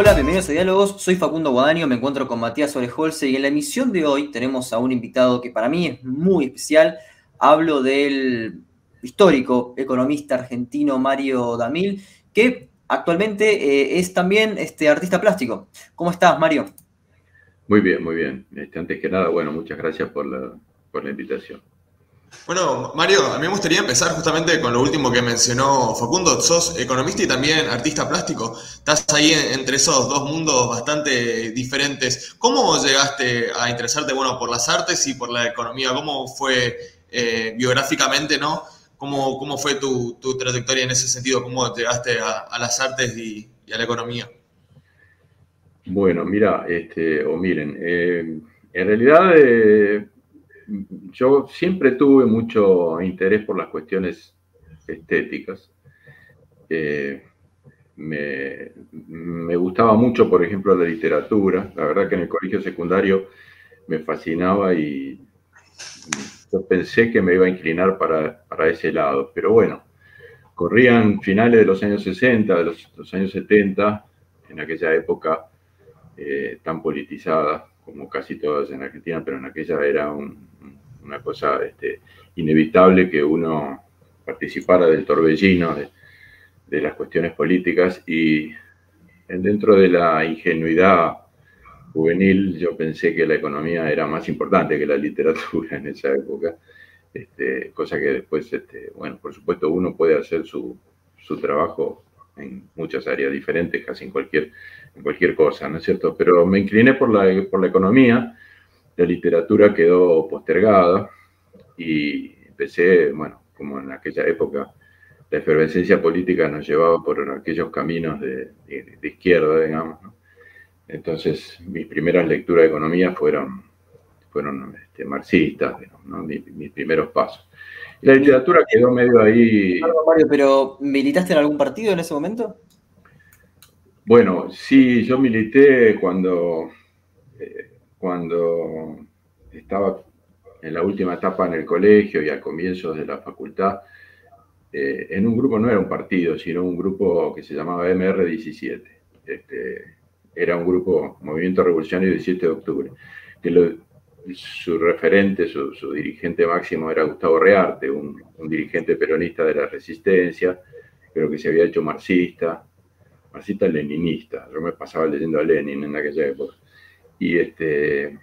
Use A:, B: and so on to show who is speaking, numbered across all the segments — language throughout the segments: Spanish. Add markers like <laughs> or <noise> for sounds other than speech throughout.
A: Hola, bienvenidos a Diálogos. Soy Facundo Guadaño, me encuentro con Matías Orejolce y en la emisión de hoy tenemos a un invitado que para mí es muy especial. Hablo del histórico economista argentino Mario Damil, que actualmente eh, es también este, artista plástico. ¿Cómo estás, Mario?
B: Muy bien, muy bien. Este, antes que nada, bueno, muchas gracias por la invitación.
C: Bueno, Mario, a mí me gustaría empezar justamente con lo último que mencionó Facundo. Sos economista y también artista plástico. Estás ahí entre esos dos mundos bastante diferentes. ¿Cómo llegaste a interesarte, bueno, por las artes y por la economía? ¿Cómo fue eh, biográficamente, no? ¿Cómo, cómo fue tu, trayectoria en ese sentido? ¿Cómo llegaste a, las artes y, a la economía?
B: Bueno, mira, este, o miren, eh, en realidad... Eh, yo siempre tuve mucho interés por las cuestiones estéticas. Eh, me, gustaba mucho, por ejemplo, la literatura. La verdad que en el colegio secundario me fascinaba y yo pensé que me iba a inclinar para, ese lado. Pero bueno, corrían finales de los años 60, de los, años 70, en aquella época eh, tan politizada como casi todas en Argentina, pero en aquella era una cosa este, inevitable que uno participara del torbellino de, las cuestiones políticas y dentro de la ingenuidad juvenil yo pensé que la economía era más importante que la literatura en esa época, este, cosa que después, este, bueno, por supuesto uno puede hacer su, su trabajo en muchas áreas diferentes, casi en cualquier, en cualquier cosa, ¿no es cierto? Pero me incliné por la, por la economía, la literatura quedó postergada y empecé, bueno, como en aquella época, la efervescencia política nos llevaba por aquellos caminos de, izquierda, digamos. Entonces, mis primeras lecturas de economía fueron, fueron este, marxistas, mis primeros pasos. La literatura quedó medio ahí.
A: Mario, pero ¿militaste en algún partido en ese momento?
B: Bueno, sí, yo milité cuando, eh, cuando estaba en la última etapa en el colegio y al comienzo de la facultad, eh, en un grupo, no era un partido, sino un grupo que se llamaba MR17. Este, era un grupo, Movimiento Revolucionario 17 de Octubre, que su referente, su, dirigente máximo era Gustavo Rearte, un, dirigente peronista de la resistencia, pero que se había hecho marxista, marxista-leninista. Yo me pasaba leyendo a Lenin en aquella época. Y, este,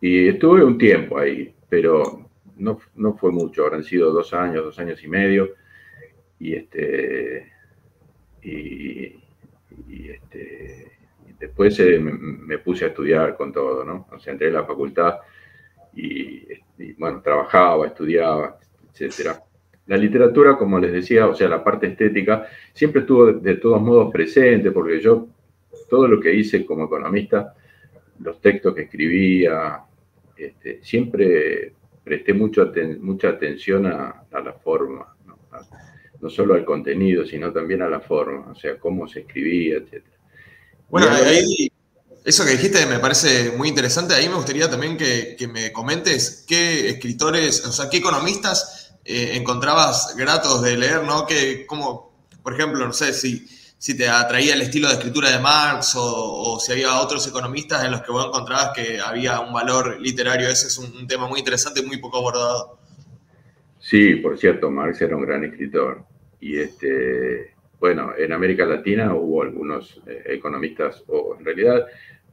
B: y estuve un tiempo ahí, pero no, no fue mucho, habrán sido dos años, dos años y medio. Y este. Y, este después eh, me, puse a estudiar con todo, ¿no? O sea, entré en la facultad y, bueno, trabajaba, estudiaba, etcétera. La literatura, como les decía, o sea, la parte estética, siempre estuvo de, todos modos presente, porque yo, todo lo que hice como economista, los textos que escribía, este, siempre presté mucho mucha atención a, la forma, ¿no? no solo al contenido, sino también a la forma, o sea, cómo se escribía, etcétera.
C: Bueno, ahí, eso que dijiste me parece muy interesante. Ahí me gustaría también que, me comentes qué escritores, o sea, qué economistas eh, encontrabas gratos de leer, ¿no? Que, como, por ejemplo, no sé si, si te atraía el estilo de escritura de Marx o, si había otros economistas en los que vos encontrabas que había un valor literario. Ese es un, tema muy interesante y muy poco abordado.
B: Sí, por cierto, Marx era un gran escritor. Y este, bueno, en América Latina hubo algunos eh, economistas, o en realidad,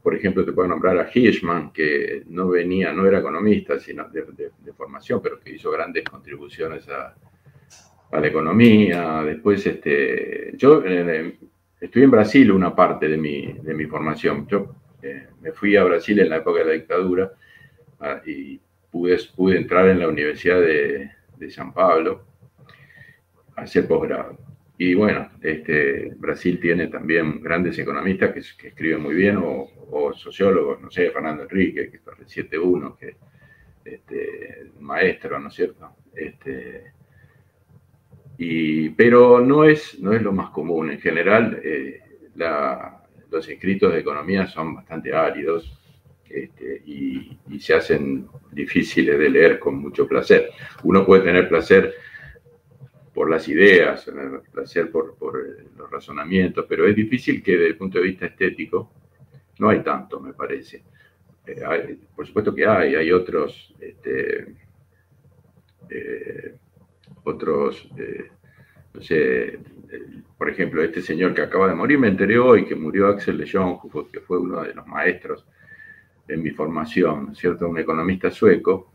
B: por ejemplo, te puedo nombrar a Hirschman, que no venía, no era economista, sino de, formación, pero que hizo grandes contribuciones a, la economía. Después, este, yo eh, estuve en Brasil una parte de mi, de mi formación. Yo eh, me fui a Brasil en la época de la dictadura ah, y pude, pude entrar en la Universidad de, de San Pablo a hacer posgrado. Y bueno, este, Brasil tiene también grandes economistas que, escriben muy bien, o, sociólogos, no sé, Fernando Enrique, que es el 7-1, que este, maestro, ¿no es cierto? Este, y, pero no es, no es lo más común. En general, eh, los escritos de economía son bastante áridos este, y, se hacen difíciles de leer con mucho placer. Uno puede tener placer por las ideas, placer por, los razonamientos, pero es difícil que desde el punto de vista estético no hay tanto, me parece. Eh, por supuesto que hay, hay otros, este, eh, otros, eh, no sé, por ejemplo, este señor que acaba de morir, me enteré hoy que murió Axel de que fue uno de los maestros en mi formación, ¿cierto? Un economista sueco,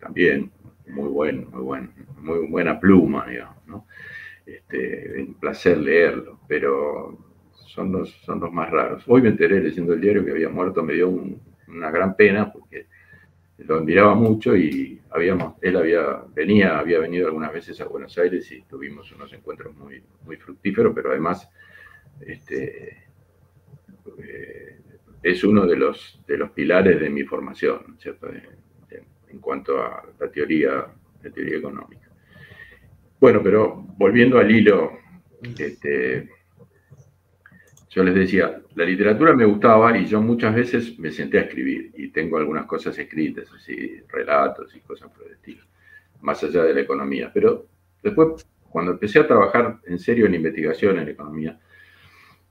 B: también muy buen, muy buen, muy buena pluma, digamos, ¿no? Este, un placer leerlo, pero son los, son los más raros. Hoy me enteré leyendo el diario que había muerto, me dio una gran pena porque lo admiraba mucho y habíamos, él había, venía, había venido algunas veces a Buenos Aires y tuvimos unos encuentros muy, muy fructíferos, pero además este, eh, es uno de los, de los pilares de mi formación, ¿cierto? En cuanto a la teoría, la teoría económica. Bueno, pero volviendo al hilo, este, yo les decía, la literatura me gustaba y yo muchas veces me senté a escribir y tengo algunas cosas escritas, así, relatos y cosas por el estilo, más allá de la economía. Pero después, cuando empecé a trabajar en serio en investigación en economía,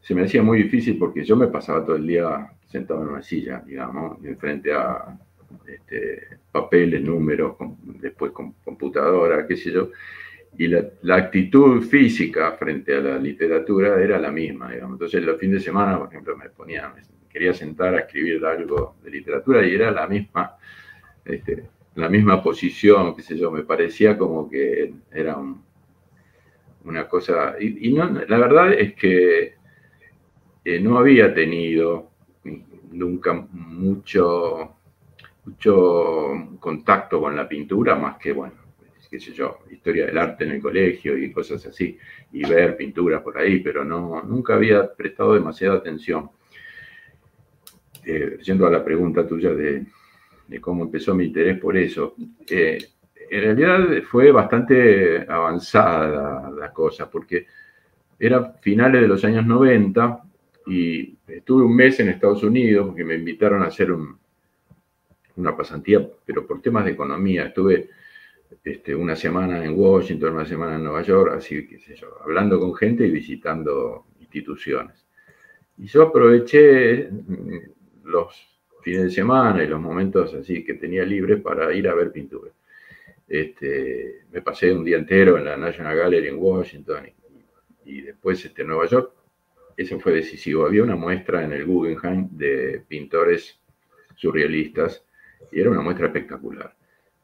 B: se me hacía muy difícil porque yo me pasaba todo el día sentado en una silla, digamos, frente a este, papeles, números, después con computadora, qué sé yo, y la, actitud física frente a la literatura era la misma, digamos. Entonces los fines de semana, por ejemplo, me ponía, quería sentar a escribir algo de literatura y era la misma, este, la misma posición, qué sé yo, me parecía como que era una cosa, y, no, la verdad es que eh, no había tenido nunca mucho mucho contacto con la pintura, más que, bueno, qué sé yo, historia del arte en el colegio y cosas así, y ver pinturas por ahí, pero no, nunca había prestado demasiada atención. Eh, yendo a la pregunta tuya de, cómo empezó mi interés por eso, eh, en realidad fue bastante avanzada la, cosa, porque era finales de los años 90 y estuve un mes en Estados Unidos porque me invitaron a hacer un, una pasantía, pero por temas de economía. Estuve este, una semana en Washington, una semana en Nueva York, así que sé yo, hablando con gente y visitando instituciones. Y yo aproveché mm, los fines de semana y los momentos así que tenía libres para ir a ver pintura. Este, me pasé un día entero en la National Gallery en Washington y, después este, en Nueva York. Eso fue decisivo. Había una muestra en el Guggenheim de pintores surrealistas y era una muestra espectacular.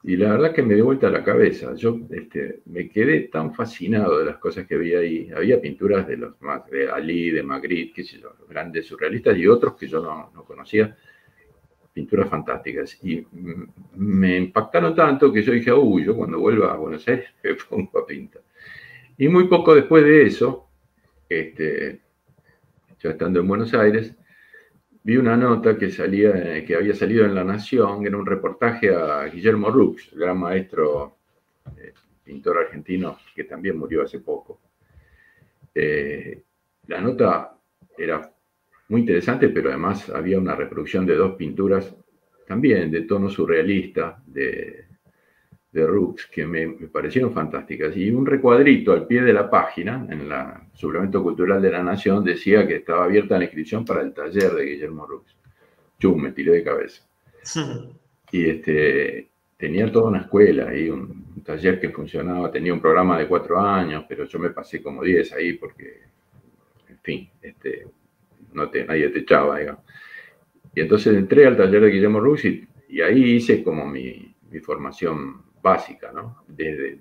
B: Y la verdad que me dio vuelta la cabeza. Yo este, me quedé tan fascinado de las cosas que había ahí. Había pinturas de los de Ali, de Magritte, qué sé yo, los grandes surrealistas y otros que yo no, no conocía. Pinturas fantásticas. Y me impactaron tanto que yo dije, uy, yo cuando vuelva a Buenos Aires <laughs> me pongo a pintar. Y muy poco después de eso, este, yo estando en Buenos Aires, vi una nota que, salía, que había salido en La Nación, era un reportaje a Guillermo Rux, gran maestro, eh, pintor argentino, que también murió hace poco. Eh, la nota era muy interesante, pero además había una reproducción de dos pinturas también de tono surrealista, de de Rux que me, parecieron fantásticas. Y un recuadrito al pie de la página, en el suplemento cultural de la Nación, decía que estaba abierta la inscripción para el taller de Guillermo Rux. Chum, me tiré de cabeza. <laughs> y este, tenía toda una escuela y un, taller que funcionaba, tenía un programa de cuatro años, pero yo me pasé como diez ahí porque, en fin, este, no te, nadie te echaba, digamos. Y entonces entré al taller de Guillermo Rux y, ahí hice como mi, mi formación básica, ¿no? Desde,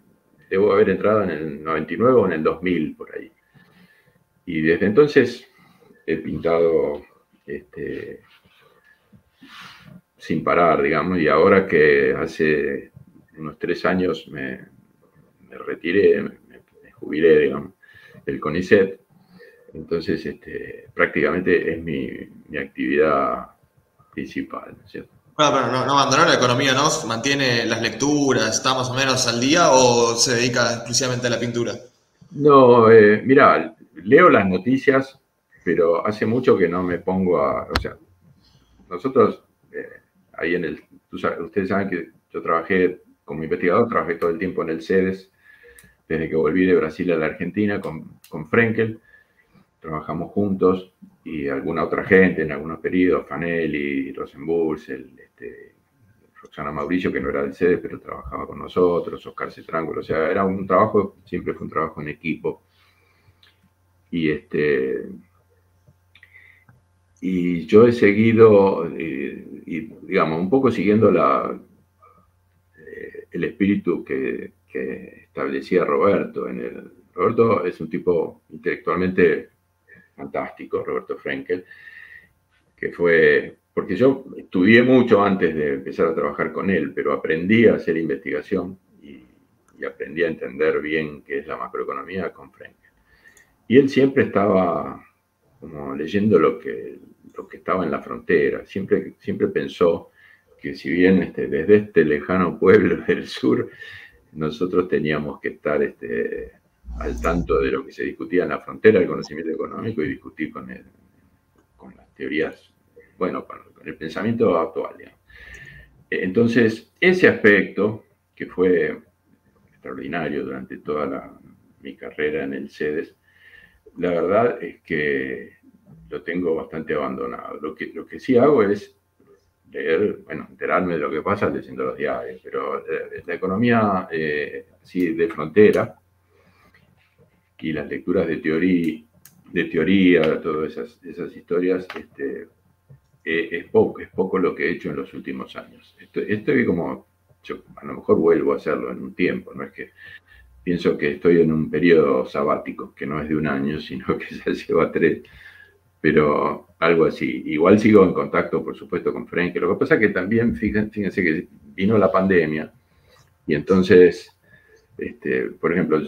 B: debo haber entrado en el 99 o en el 2000, por ahí. Y desde entonces he pintado este, sin parar, digamos, y ahora que hace unos tres años me, retiré, me, jubilé, digamos, del CONICET, entonces este, prácticamente es mi, mi actividad principal, ¿cierto?
C: Pero no, no abandonó la economía, ¿no? ¿Mantiene las lecturas? ¿Está más o menos al día o se dedica exclusivamente a la pintura?
B: No, eh, mira, leo las noticias, pero hace mucho que no me pongo a. O sea, nosotros, eh, ahí en el. ustedes saben que yo trabajé como investigador, trabajé todo el tiempo en el CEDES, desde que volví de Brasil a la Argentina con, con Frenkel. Trabajamos juntos y alguna otra gente en algunos periodos, Fanelli, Rosenbuls, el, este, Roxana Mauricio, que no era del sede, pero trabajaba con nosotros, Oscar Cetrángulo, o sea, era un trabajo, siempre fue un trabajo en equipo. Y este y yo he seguido, eh, digamos, un poco siguiendo la, eh, el espíritu que, que, establecía Roberto. En el, Roberto es un tipo intelectualmente fantástico, Roberto Frenkel, que fue, porque yo estudié mucho antes de empezar a trabajar con él, pero aprendí a hacer investigación y, y aprendí a entender bien qué es la macroeconomía con Frenkel. Y él siempre estaba como leyendo lo que, lo que estaba en la frontera. Siempre, siempre pensó que si bien este, desde este lejano <laughs> pueblo del sur, nosotros teníamos que estar este, al tanto de lo que se discutía en la frontera del conocimiento económico y discutir con, el, con las teorías, bueno, con, el pensamiento actual. Entonces, ese aspecto, que fue extraordinario durante toda mi carrera en el CEDES, la verdad es que lo tengo bastante abandonado. Lo que, lo que sí hago es leer, bueno, enterarme de lo que pasa leyendo los diarios, pero eh, la economía eh, de frontera y las lecturas de teoría, de teoría todas esas, esas historias, este, eh, es, poco, es poco lo que he hecho en los últimos años. Estoy, como, yo a lo mejor vuelvo a hacerlo en un tiempo, no es que pienso que estoy en un periodo sabático, que no es de un año, <laughs> sino que ya lleva tres, pero algo así. Igual sigo en contacto, por supuesto, con Frank. Lo que pasa es que también, fíjense, que vino la pandemia y entonces, este, por ejemplo,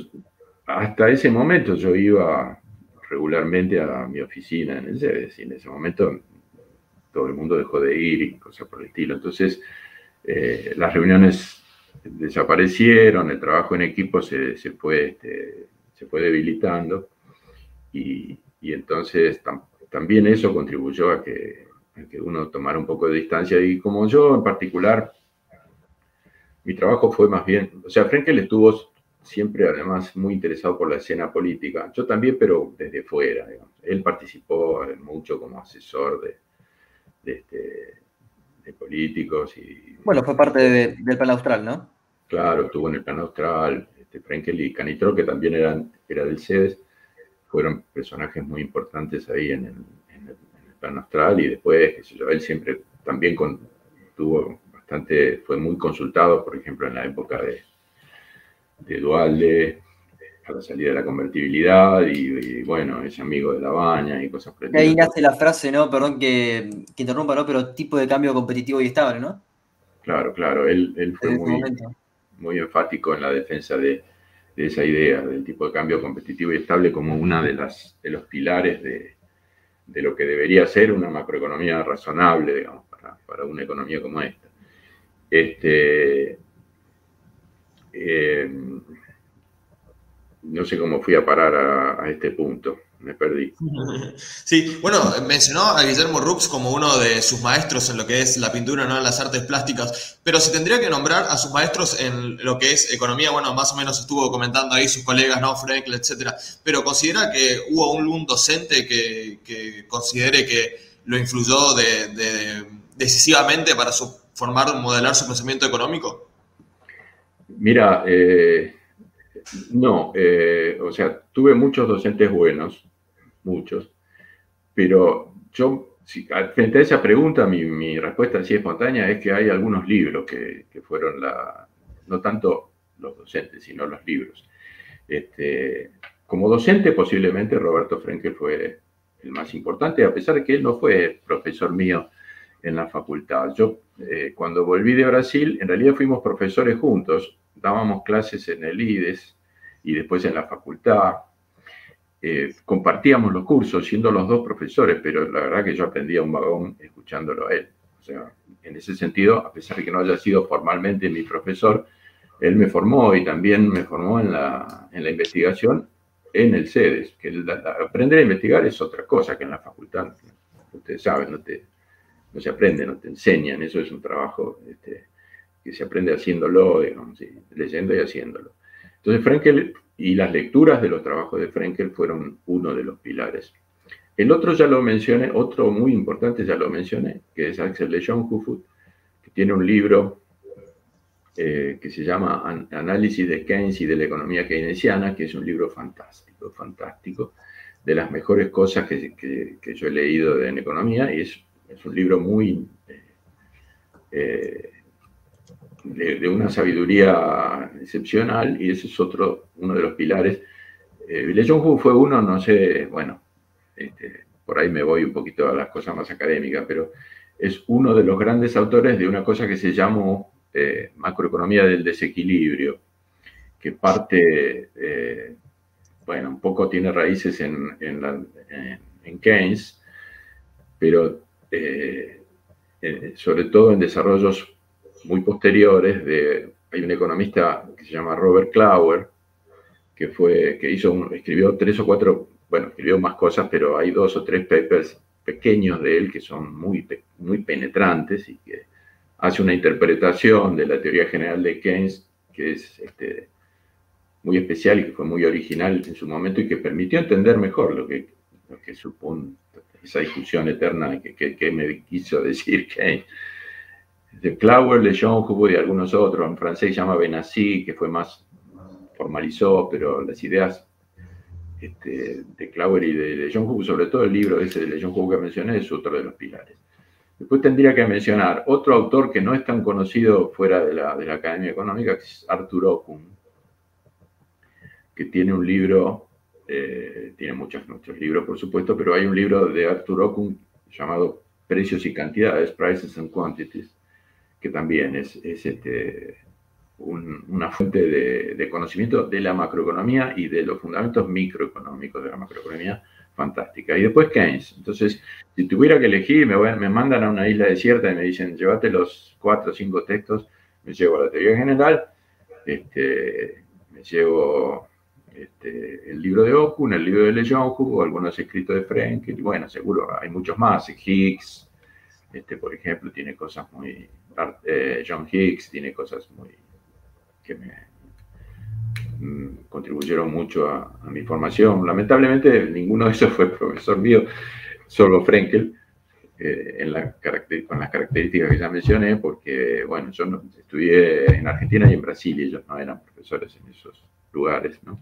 B: hasta ese momento yo iba regularmente a mi oficina en el CEDES y en ese momento todo el mundo dejó de ir y cosas por el estilo. Entonces, eh, las reuniones desaparecieron, el trabajo en equipo se, se fue, este, se fue debilitando y, y entonces también eso contribuyó a que, que uno tomara un poco de distancia. Y como yo en particular, mi trabajo fue más bien, o sea, Frenkel estuvo siempre además muy interesado por la escena política. Yo también, pero desde fuera. Él participó mucho como asesor de, de, este, políticos. y
A: Bueno, fue parte del plan austral, ¿no?
B: Claro, estuvo en el plan austral. Este, Frenkel y Canitro, que también eran, era del CEDES fueron personajes muy importantes ahí en el, en el, plano astral y después, qué sé yo, él siempre también con, tuvo bastante, fue muy consultado, por ejemplo, en la época de, de Dualde, a la salida de la convertibilidad y, bueno, es amigo de la baña y cosas
A: por Ahí nace la frase, ¿no? Perdón que, que, interrumpa, ¿no? Pero tipo de cambio competitivo y estable, ¿no?
B: Claro, claro, él, él fue muy, muy enfático en la defensa de, de esa idea del tipo de cambio competitivo y estable como una de, las, de los pilares de, de lo que debería ser una macroeconomía razonable, digamos, para, para una economía como esta. Este, eh, no sé cómo fui a parar a, a este punto me perdí. <laughs>
C: Sí, bueno, mencionó a Guillermo Rux como uno de sus maestros en lo que es la pintura, ¿no? En las artes plásticas, pero si tendría que nombrar a sus maestros en lo que es economía, bueno, más o menos estuvo comentando ahí sus colegas, ¿no? Frenkel, etcétera, pero considera que hubo un, docente que, considere que lo influyó de, decisivamente para su, formar, modelar su pensamiento económico?
B: Mira, eh, no, eh, o sea, tuve muchos docentes buenos, muchos, pero yo, frente a esa pregunta, mi, respuesta así espontánea es que hay algunos libros que, fueron la, no tanto los docentes, sino los libros. Este, como docente, posiblemente Roberto Frenkel fue el más importante, a pesar de que él no fue profesor mío en la facultad. Yo, eh, cuando volví de Brasil, en realidad fuimos profesores juntos, dábamos clases en el IDES y después en la facultad, eh, compartíamos los cursos siendo los dos profesores, pero la verdad que yo aprendía un vagón escuchándolo a él. O sea, en ese sentido, a pesar de que no haya sido formalmente mi profesor, él me formó y también me formó en la, en la investigación en el CEDES, que aprender a investigar es otra cosa que en la facultad. Ustedes saben, no, te, no se aprende, no te enseñan, eso es un trabajo este, que se aprende haciéndolo, digamos, leyendo y haciéndolo. Entonces, Frenkel y las lecturas de los trabajos de Frenkel fueron uno de los pilares. El otro ya lo mencioné, otro muy importante ya lo mencioné, que es Axel de Hufut, que tiene un libro eh, que se llama Análisis de Keynes y de la economía keynesiana, que es un libro fantástico, fantástico, de las mejores cosas que, yo he leído en economía, y es, un libro muy eh, de, una sabiduría excepcional, y ese es otro, uno de los pilares. Eh, fue uno, no sé, bueno, este, por ahí me voy un poquito a las cosas más académicas, pero es uno de los grandes autores de una cosa que se llamó eh, macroeconomía del desequilibrio, que parte, eh, bueno, un poco tiene raíces en, Keynes, pero eh, sobre todo en desarrollos muy posteriores de, hay un economista que se llama Robert Klauer, que fue, que hizo escribió tres o cuatro bueno, escribió más cosas, pero hay dos o tres papers pequeños de él que son muy, muy penetrantes y que hace una interpretación de la teoría general de Keynes que es este, muy especial y que fue muy original en su momento y que permitió entender mejor lo que, lo que supone esa discusión eterna que, que, me quiso decir Keynes. De Clauer, Le hubo y algunos otros, en francés se llama Benassi, que fue más, formalizó, pero las ideas este, de Clauer y de, John Hook, sobre todo el libro ese de John Hook que mencioné, es otro de los pilares. Después tendría que mencionar otro autor que no es tan conocido fuera de la, de la Academia Económica, que es Arthur Okun, que tiene un libro, eh, tiene muchos, muchos libros por supuesto, pero hay un libro de Arthur Okun llamado Precios y Cantidades, Prices and Quantities, que también es, es este, una fuente de, conocimiento de la macroeconomía y de los fundamentos microeconómicos de la macroeconomía fantástica. Y después Keynes. Entonces, si tuviera que elegir, me, me mandan a una isla desierta y me dicen, llévate los cuatro o cinco textos, me llevo a la teoría general, este, me llevo este, el libro de Okun, el libro de Lejonju, o algunos escritos de Frenkel, bueno, seguro hay muchos más, Higgs, este, por ejemplo, tiene cosas muy, John Higgs tiene cosas muy que me mm, contribuyeron mucho a, mi formación. Lamentablemente ninguno de esos fue profesor mío, solo Frenkel, eh, con las características que ya mencioné, porque, bueno, yo estudié en Argentina y en Brasil ellos no eran profesores en esos lugares, ¿no?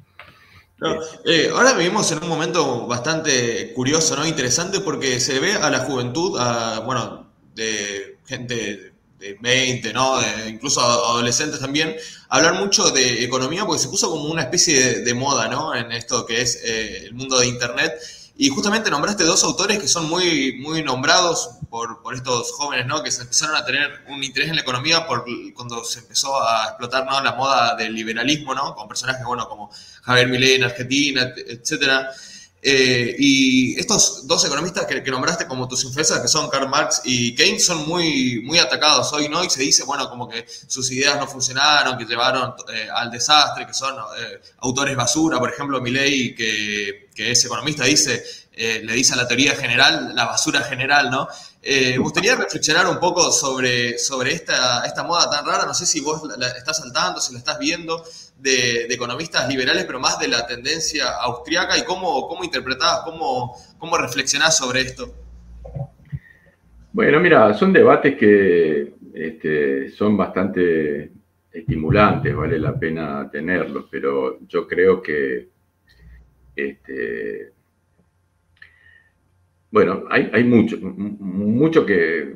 C: Eh, ahora vivimos en un momento bastante curioso, ¿no? Interesante porque se ve a la juventud, a, bueno, de gente de 20, ¿no? incluso adolescentes también, hablar mucho de economía porque se puso como una especie de, moda, ¿no? En esto que es eh, el mundo de Internet. Y justamente nombraste dos autores que son muy, muy nombrados por, por, estos jóvenes, ¿no? Que se empezaron a tener un interés en la economía por, cuando se empezó a explotar, ¿no? La moda del liberalismo, ¿no? Con personajes, bueno, como Javier Milei en Argentina, etcétera. Eh, y estos dos economistas que, nombraste como tus influencias, que son Karl Marx y Keynes, son muy, muy atacados hoy, ¿no? Y se dice, bueno, como que sus ideas no funcionaron, que llevaron eh, al desastre, que son eh, autores basura. Por ejemplo, Milley, que, que es economista, dice, le dice a la teoría general, la basura general, ¿no? me gustaría reflexionar un poco sobre, sobre esta, esta moda tan rara. No sé si vos la estás saltando, si la estás viendo de, economistas liberales, pero más de la tendencia austriaca y cómo, cómo interpretás, cómo, cómo reflexionás sobre esto.
B: Bueno, mira, son debates que este, son bastante estimulantes, vale la pena tenerlos, pero yo creo que, este, bueno, hay, mucho, mucho que,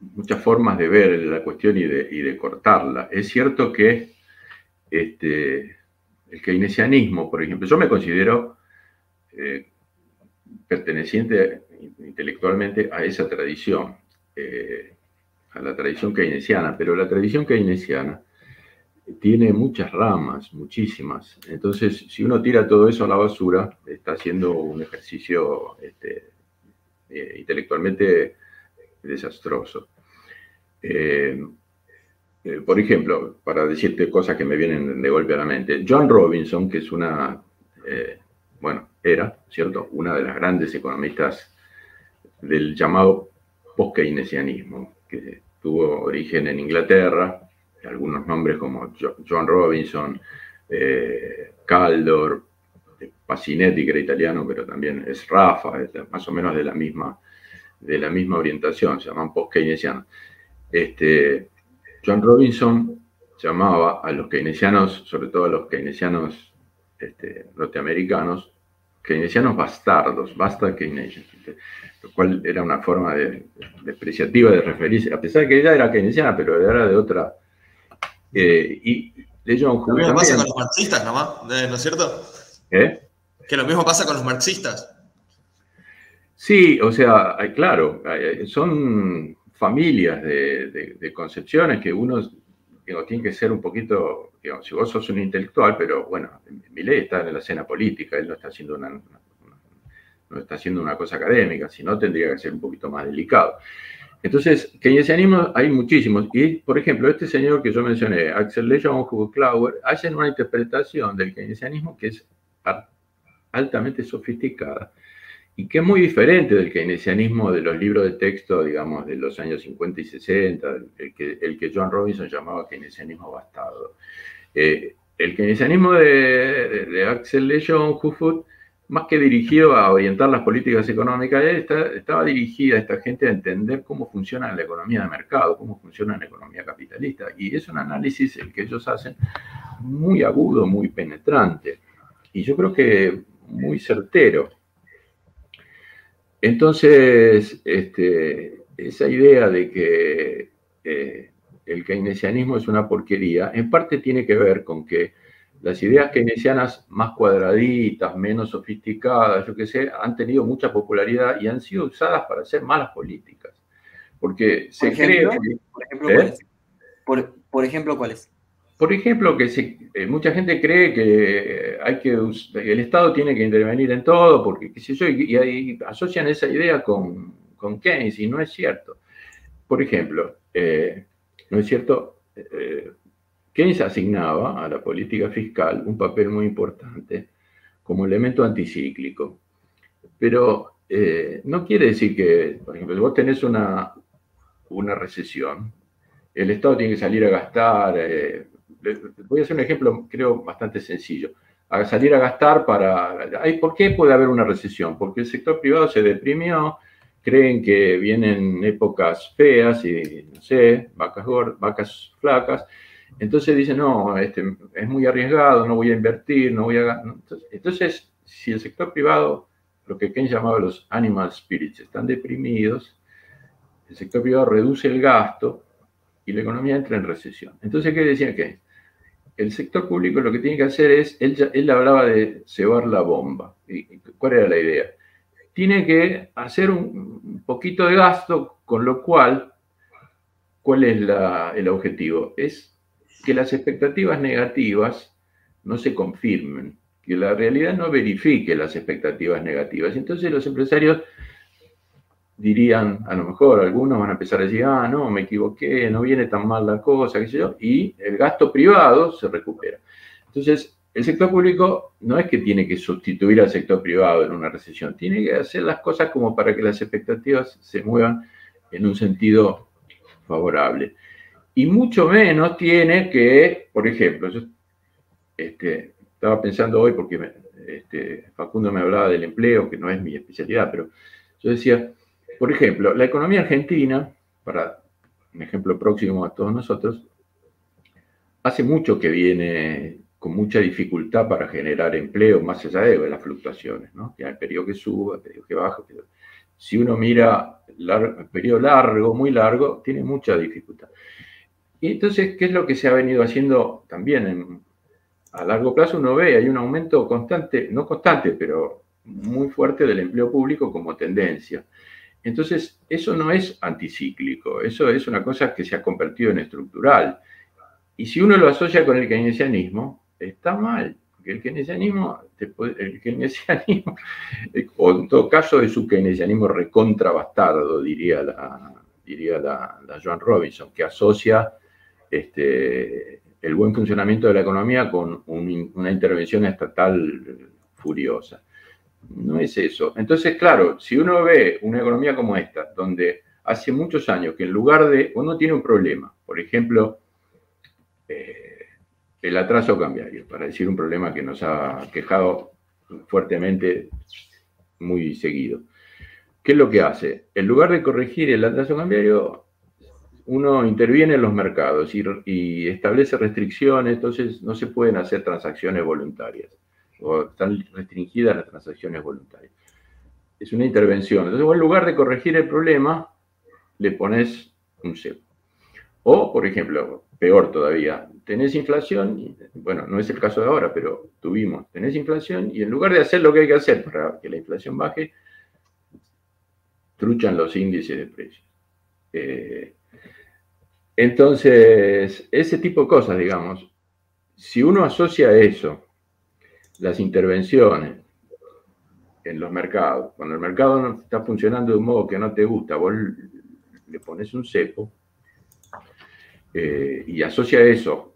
B: muchas formas de ver la cuestión y de, y de cortarla. Es cierto que este, el keynesianismo, por ejemplo, yo me considero eh, perteneciente intelectualmente a esa tradición, eh, a la tradición keynesiana, pero la tradición keynesiana tiene muchas ramas, muchísimas. Entonces, si uno tira todo eso a la basura, está haciendo un ejercicio este, eh, intelectualmente desastroso. Eh, por ejemplo, para decirte cosas que me vienen de golpe a la mente, John Robinson, que es una, eh, bueno, era, ¿cierto?, una de las grandes economistas del llamado post-keynesianismo, que tuvo origen en Inglaterra, algunos nombres como John Robinson, eh, Caldor, Pacinetti, que era italiano, pero también es Rafa, más o menos de la misma, de la misma orientación, se llaman post-keynesianos. Este, John Robinson llamaba a los keynesianos, sobre todo a los keynesianos este, norteamericanos, keynesianos bastardos, bastard Keynesians, lo cual era una forma de, despreciativa de referirse, a pesar de que ella era keynesiana, pero era de otra.
C: Eh, y de John Lo mismo pasa con los marxistas, ¿no es cierto? ¿Eh? Que lo mismo pasa con los marxistas.
B: Sí, o sea, claro, son familias de, concepciones que uno tiene que ser un poquito, si vos sos un intelectual, pero bueno, mi ley está en la escena política, él no está haciendo una, no está haciendo una cosa académica, sino tendría que ser un poquito más delicado. Entonces, keynesianismo hay muchísimos. Y, por ejemplo, este señor que yo mencioné, Axel Lejon Klauer, hacen una interpretación del keynesianismo que es altamente sofisticada y que es muy diferente del keynesianismo de los libros de texto, digamos, de los años 50 y 60, el que, John Robinson llamaba keynesianismo bastardo. Eh, el keynesianismo de, de, Axel Lejon, Hufut, más que dirigido a orientar las políticas económicas, estaba dirigida a esta gente a entender cómo funciona la economía de mercado, cómo funciona la economía capitalista. Y es un análisis el que ellos hacen muy agudo, muy penetrante. Y yo creo que muy certero. Entonces, este, esa idea de que eh, el keynesianismo es una porquería, en parte tiene que ver con que las ideas keynesianas más cuadraditas, menos sofisticadas, yo qué sé, han tenido mucha popularidad y han sido usadas para hacer malas políticas. Porque se cree...
A: Por ejemplo, ¿eh? por, ejemplo, ¿cuáles?
B: Por ejemplo, que eh, mucha gente cree que que el Estado tiene que intervenir en todo, porque qué yo, y, asocian esa idea con, Keynes, y no es cierto. Por ejemplo, eh, no es cierto, Keynes asignaba a la política fiscal un papel muy importante como elemento anticíclico. Pero eh, no quiere decir que, por ejemplo, si vos tenés una, una recesión, el Estado tiene que salir a gastar. Eh, voy a hacer un ejemplo, creo, bastante sencillo. A salir a gastar para... ¿Por qué puede haber una recesión? Porque el sector privado se deprimió, creen que vienen épocas feas y, no sé, vacas, vacas flacas, entonces dicen, no, este, es muy arriesgado, no voy a invertir, no voy a... Entonces, si el sector privado, lo que Keynes llamaba los animal spirits, están deprimidos, el sector privado reduce el gasto y la economía entra en recesión. Entonces, ¿qué decía Keynes? El sector público lo que tiene que hacer es, él, él hablaba de cebar la bomba. ¿Y ¿Cuál era la idea? Tiene que hacer un poquito de gasto, con lo cual, ¿cuál es el objetivo? Es que las expectativas negativas no se confirmen, que la realidad no verifique las expectativas negativas. Entonces los empresarios dirían, a lo mejor algunos van a empezar a decir, ah, no, me equivoqué, no viene tan mal la cosa, qué sé yo, y el gasto privado se recupera. Entonces, el sector público no es que tiene que sustituir al sector privado en una recesión, tiene que hacer las cosas como para que las expectativas se muevan en un sentido favorable y mucho menos tiene que, por ejemplo, yo este, estaba pensando hoy porque este, Facundo me hablaba del empleo, que no es mi especialidad, pero yo decía, por ejemplo, la economía argentina, para un ejemplo próximo a todos nosotros, hace mucho que viene con mucha dificultad para generar empleo, más allá de las fluctuaciones, ¿no? Que hay periodo que sube, periodo que baja. Si uno mira el periodo largo, muy largo, tiene mucha dificultad. Y entonces, ¿qué es lo que se ha venido haciendo también a largo plazo? Uno ve, hay un aumento constante, no constante, pero muy fuerte del empleo público como tendencia. Entonces, eso no es anticíclico, eso es una cosa que se ha convertido en estructural. Y si uno lo asocia con el keynesianismo, está mal, porque el keynesianismo, el keynesianismo <laughs> o en todo caso es un keynesianismo recontrabastardo, diría la, diría la, la Joan Robinson, que asocia este, el buen funcionamiento de la economía con una intervención estatal furiosa. No es eso. Entonces, claro, si uno ve una economía como esta, donde hace muchos años que en lugar de, uno tiene un problema, por ejemplo, eh, el atraso cambiario, para decir un problema que nos ha quejado fuertemente muy seguido. ¿Qué es lo que hace? En lugar de corregir el atraso cambiario, uno interviene en los mercados y, establece restricciones, entonces no se pueden hacer transacciones voluntarias o están restringidas las transacciones voluntarias. Es una intervención. Entonces, en lugar de corregir el problema, le pones un cepo. O, por ejemplo, peor todavía, tenés inflación, bueno, no es el caso de ahora, pero tuvimos, tenés inflación y en lugar de hacer lo que hay que hacer para que la inflación baje, truchan los índices de precios. Eh, entonces, ese tipo de cosas, digamos, si uno asocia eso, las intervenciones en los mercados, cuando el mercado no está funcionando de un modo que no te gusta, vos le pones un cepo, eh, y asocia eso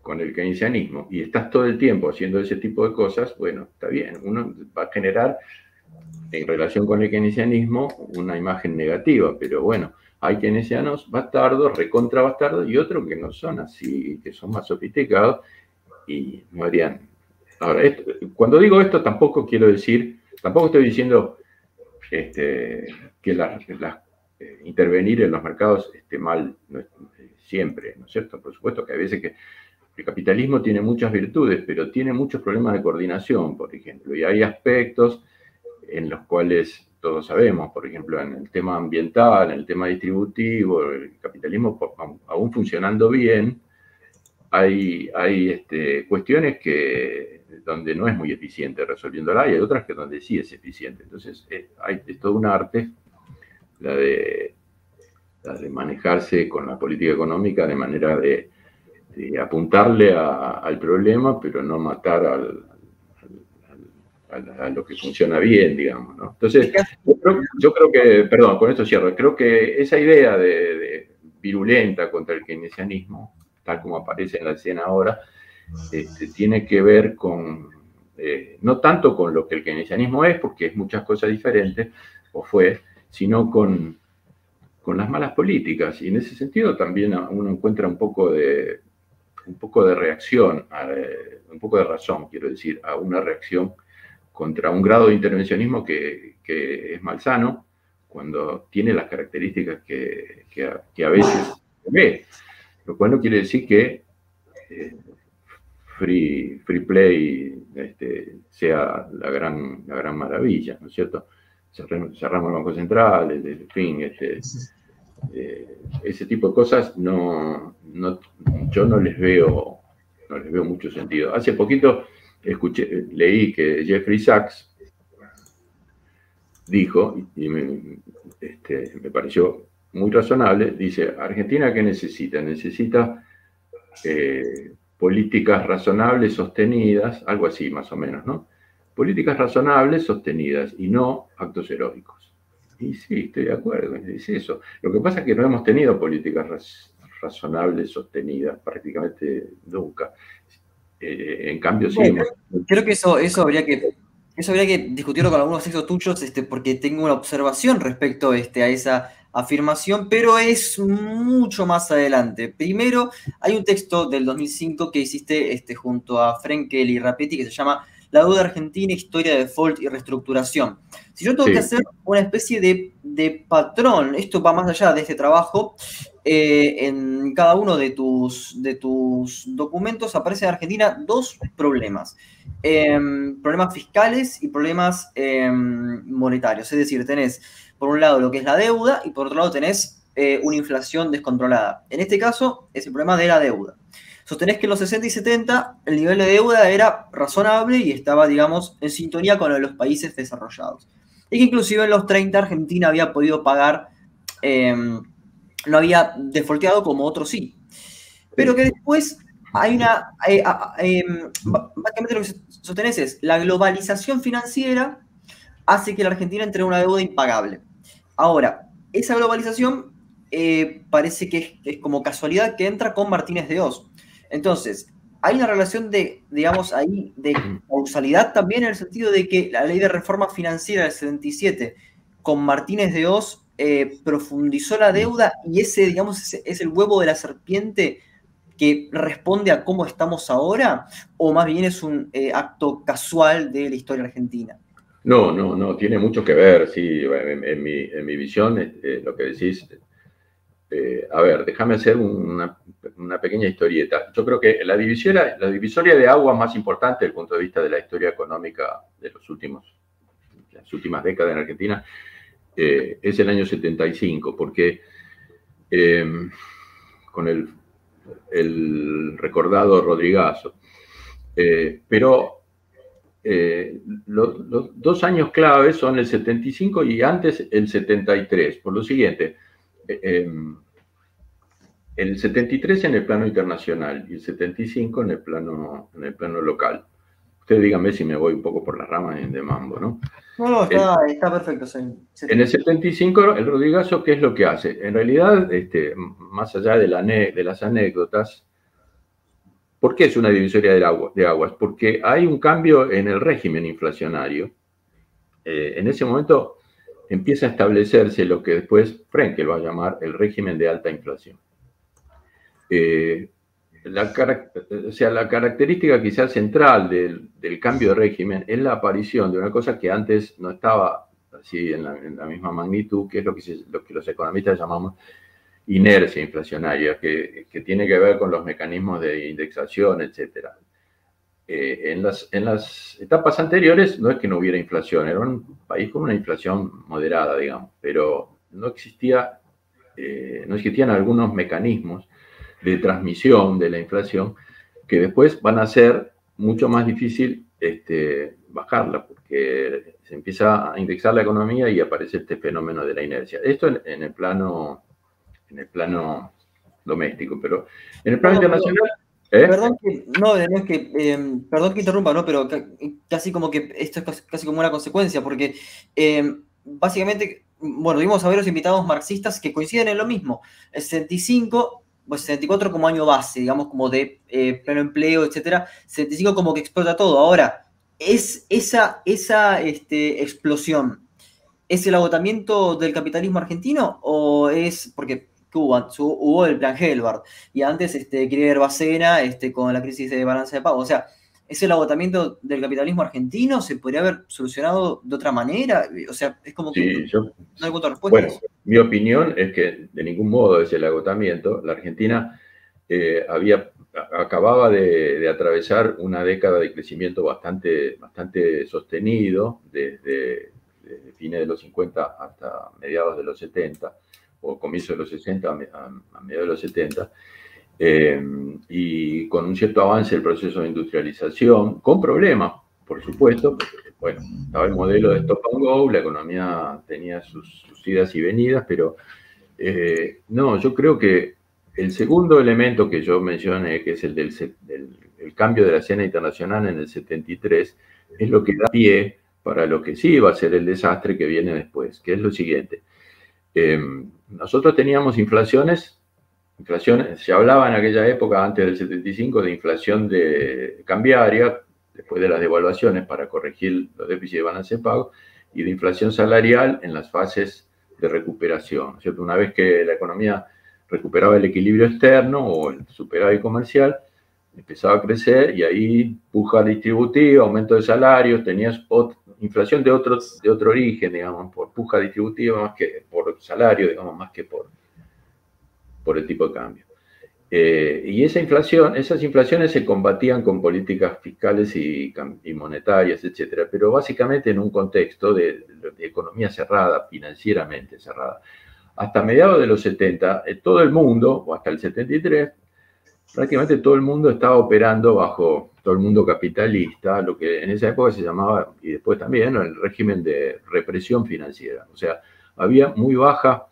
B: con el keynesianismo y estás todo el tiempo haciendo ese tipo de cosas, bueno, está bien, uno va a generar en relación con el keynesianismo una imagen negativa, pero bueno, hay keynesianos bastardos, recontra bastardos y otros que no son así, que son más sofisticados y no harían. Ahora, cuando digo esto tampoco quiero decir, tampoco estoy diciendo este, que eh, intervenir en los mercados esté mal, siempre, ¿no es cierto? Por supuesto que hay veces que el capitalismo tiene muchas virtudes, pero tiene muchos problemas de coordinación, por ejemplo, y hay aspectos en los cuales todos sabemos, por ejemplo, en el tema ambiental, en el tema distributivo, el capitalismo aún funcionando bien, hay, hay este, cuestiones que donde no es muy eficiente resolviéndola y hay otras que donde sí es eficiente. Entonces, eh, hay, es todo un arte la de de manejarse con la política económica de manera de, apuntarle al problema, pero no matar al, a, lo que funciona bien, digamos. ¿no? Entonces, yo creo, que, perdón, con esto cierro, creo que esa idea de, virulenta contra el keynesianismo, tal como aparece en la escena ahora, este, tiene que ver con, eh, no tanto con lo que el keynesianismo es, porque es muchas cosas diferentes, o fue, sino con con las malas políticas. Y en ese sentido también uno encuentra un poco de, un poco de reacción, eh, un poco de razón, quiero decir, a una reacción contra un grado de intervencionismo que, es malsano cuando tiene las características que, a, veces ve. Lo cual no quiere decir que eh, free, free play este, sea la gran, la gran maravilla, ¿no es cierto? Cerramos, los bancos centrales, en fin, este, eh, ese tipo de cosas no, yo no les veo, no les veo mucho sentido. Hace poquito escuché, leí que Jeffrey Sachs dijo, y me, este, me pareció muy razonable, dice, Argentina qué necesita? Necesita eh, políticas razonables, sostenidas, algo así más o menos, ¿no? Políticas razonables, sostenidas y no actos heroicos. Y sí, estoy de acuerdo, es eso. Lo que pasa es que no hemos tenido políticas razonables, sostenidas, prácticamente nunca. Eh, en cambio, sí.
A: Creo que eso, eso habría que eso habría que discutirlo con algunos textos tuyos, este, porque tengo una observación respecto este, a esa afirmación, pero es mucho más adelante. Primero, hay un texto del 2005 que hiciste este, junto a Frenkel y Rapetti que se llama la deuda argentina, historia de default y reestructuración. Si yo tengo que hacer una especie de, patrón, esto va más allá de este trabajo, eh, en cada uno de tus, de tus documentos aparece en Argentina dos problemas. Em, problemas fiscales y problemas em, monetarios. Es decir, tenés por un lado lo que es la deuda y por otro lado tenés eh, una inflación descontrolada. En este caso es el problema de la deuda sostenés que en los 60 y 70 el nivel de deuda era razonable y estaba, digamos, en sintonía con los países desarrollados. Y que inclusive en los 30 Argentina había podido pagar, em, no había defolteado como otros sí. Pero que después hay una, eh, em, básicamente lo que sostenés es la globalización financiera hace que la Argentina entre en una deuda impagable. Ahora, esa globalización eh, parece que es, como casualidad que entra con Martínez de Oz. Entonces, hay una relación de, digamos, ahí de causalidad también en el sentido de que la ley de reforma financiera del 77 con Martínez de Oz eh, profundizó la deuda y ese, digamos, es el huevo de la serpiente que responde a cómo estamos ahora o más bien es un eh, acto casual de la historia argentina?
B: No, no, no, tiene mucho que ver, sí, en, mi, visión, este, lo que decís, eh, a ver, déjame hacer una, pequeña historieta. Yo creo que la divisoria, la divisoria de agua más importante desde el punto de vista de la historia económica de los últimos, las últimas décadas en Argentina eh, es el año 75, porque em, con el, el, recordado Rodrigazo, eh, los, los, dos años claves son el 75 y antes el 73, por lo siguiente Em, el 73 en el plano internacional y el 75 en el plano, en el plano local. Ustedes díganme si me voy un poco por las ramas de mambo, ¿no?
A: No, no, está, perfecto.
B: En el 75, el Rodrigazo, ¿qué es lo que hace? En realidad, este, más allá de, la, de las anécdotas, ¿por qué es una divisoria de, agua, de aguas? Porque hay un cambio en el régimen inflacionario. Eh, en ese momento empieza a establecerse lo que después Frenkel va a llamar el régimen de alta inflación. Eh, la, o sea, la característica quizás central del, cambio de régimen es la aparición de una cosa que antes no estaba así en la, misma magnitud, que es lo que, los economistas llamamos inercia inflacionaria, que, tiene que ver con los mecanismos de indexación, etc. Eh, en, las, en las etapas anteriores no es que no hubiera inflación, era un país con una inflación moderada, digamos, pero no existía, eh, no existían algunos mecanismos de transmisión de la inflación que después van a ser mucho más difícil este, bajarla, porque se empieza a indexar la economía y aparece este fenómeno de la inercia. Esto en, el plano en el plano doméstico, pero en el plano internacional
A: ¿Eh? Perdón que, no, es que, em, perdón que interrumpa, ¿no? Pero casi como que esto es casi como una consecuencia, porque em, básicamente, bueno, vimos a ver los invitados marxistas que coinciden en lo mismo. El 65, pues 64 como año base, digamos, como de eh, pleno empleo, etcétera. 75 como que explota todo. Ahora, ¿es esa, esa este, explosión, es el agotamiento del capitalismo argentino o es, porque hubo, el plan Helbard y antes este, Krieger Bacena este, con la crisis de balanza de pago. O sea, ¿es el agotamiento del capitalismo argentino? ¿Se podría haber solucionado de otra manera? O sea, es como que
B: no hay respuesta. Bueno, mi opinión es que de ningún modo es el agotamiento. La Argentina eh, había, acababa de, atravesar una década de crecimiento bastante, bastante sostenido desde, desde fines de los 50 hasta mediados de los 70 o comienzo de los 60 a, mediados de los 70, eh, y con un cierto avance del proceso de industrialización, con problemas, por supuesto, porque, bueno, estaba el modelo de stop and go, la economía tenía sus, idas y venidas, pero eh, no, yo creo que el segundo elemento que yo mencioné, que es el del, el cambio de la escena internacional en el 73, es lo que da pie para lo que sí va a ser el desastre que viene después, que es lo siguiente. Em, nosotros teníamos inflaciones, inflaciones, se hablaba en aquella época, antes del 75, de inflación de cambiaria, después de las devaluaciones para corregir los déficits de balance de pago, y de inflación salarial en las fases de recuperación. ¿cierto? Una vez que la economía recuperaba el equilibrio externo o el superávit comercial, empezaba a crecer y ahí puja distributiva, aumento de salarios, tenías otro, inflación de otro, de otro origen, digamos, por puja distributiva más que por salario, digamos, más que por, por el tipo de cambio. Eh, y esa inflación, esas inflaciones se combatían con políticas fiscales y, monetarias, etcétera, pero básicamente en un contexto de, economía cerrada, financieramente cerrada. Hasta mediados de los 70, eh, todo el mundo, o hasta el 73, prácticamente todo el mundo estaba operando bajo todo el mundo capitalista, lo que en esa época se llamaba, y después también, el régimen de represión financiera. O sea, había muy baja,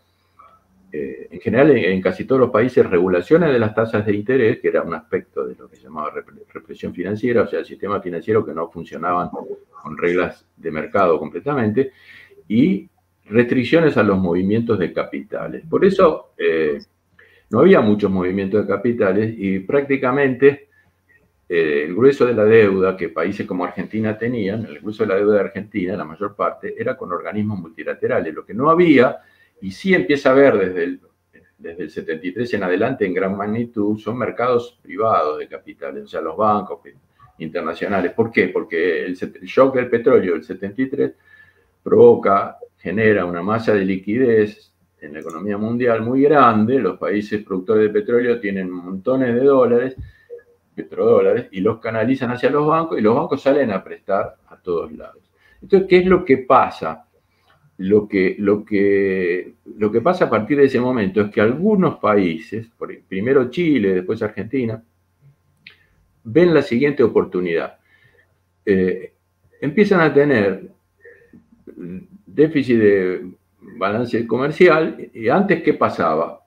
B: eh, en general en, casi todos los países, regulaciones de las tasas de interés, que era un aspecto de lo que se llamaba represión financiera, o sea, el sistema financiero que no funcionaban con reglas de mercado completamente, y restricciones a los movimientos de capitales. Por eso eh, no había muchos movimientos de capitales y prácticamente eh, el grueso de la deuda que países como Argentina tenían, el grueso de la deuda de Argentina, la mayor parte, era con organismos multilaterales. Lo que no había, y sí empieza a haber desde el 73 en adelante en gran magnitud son mercados privados de capitales, o sea, los bancos internacionales. ¿Por qué? Porque el, shock del petróleo del 73 provoca, genera una masa de liquidez en la economía mundial muy grande, los países productores de petróleo tienen montones de dólares, petrodólares, y los canalizan hacia los bancos y los bancos salen a prestar a todos lados. Entonces, ¿qué es lo que pasa? Lo que, lo, que, lo que pasa a partir de ese momento es que algunos países, primero Chile, después Argentina, ven la siguiente oportunidad. Eh, empiezan a tener déficit de balance comercial y antes, ¿qué pasaba?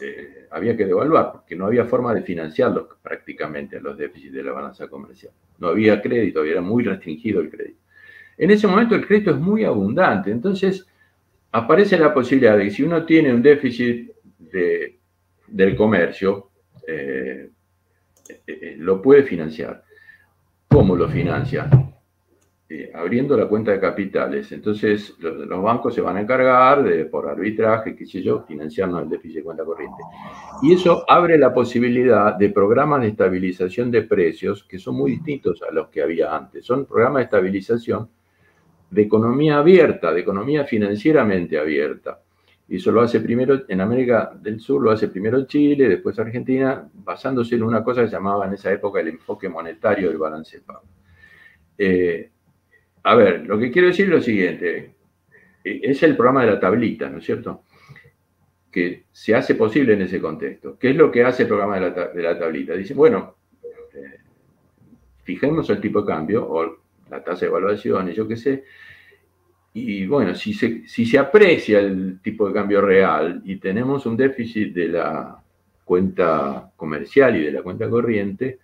B: Eh, había que devaluar porque no había forma de financiarlos prácticamente los déficits de la balanza comercial. No había crédito, era muy restringido el crédito. En ese momento el crédito es muy abundante, entonces aparece la posibilidad de que si uno tiene un déficit del comercio, eh, eh, lo puede financiar. ¿Cómo lo financia? Eh, abriendo la cuenta de capitales. Entonces, los, bancos se van a encargar de, por arbitraje, qué sé yo, financiarnos el déficit de cuenta corriente. Y eso abre la posibilidad de programas de estabilización de precios que son muy distintos a los que había antes. Son programas de estabilización de economía abierta, de economía financieramente abierta. Y eso lo hace primero, en América del Sur lo hace primero Chile, después Argentina, basándose en una cosa que se llamaba en esa época el enfoque monetario del balance de pago. A ver, lo que quiero decir es lo siguiente, eh, es el programa de la tablita, ¿no es cierto? Que se hace posible en ese contexto. ¿Qué es lo que hace el programa de la, tablita? Dice, bueno, eh, fijemos el tipo de cambio o la tasa de evaluación yo qué sé, y bueno, si se, si se aprecia el tipo de cambio real y tenemos un déficit de la cuenta comercial y de la cuenta corriente,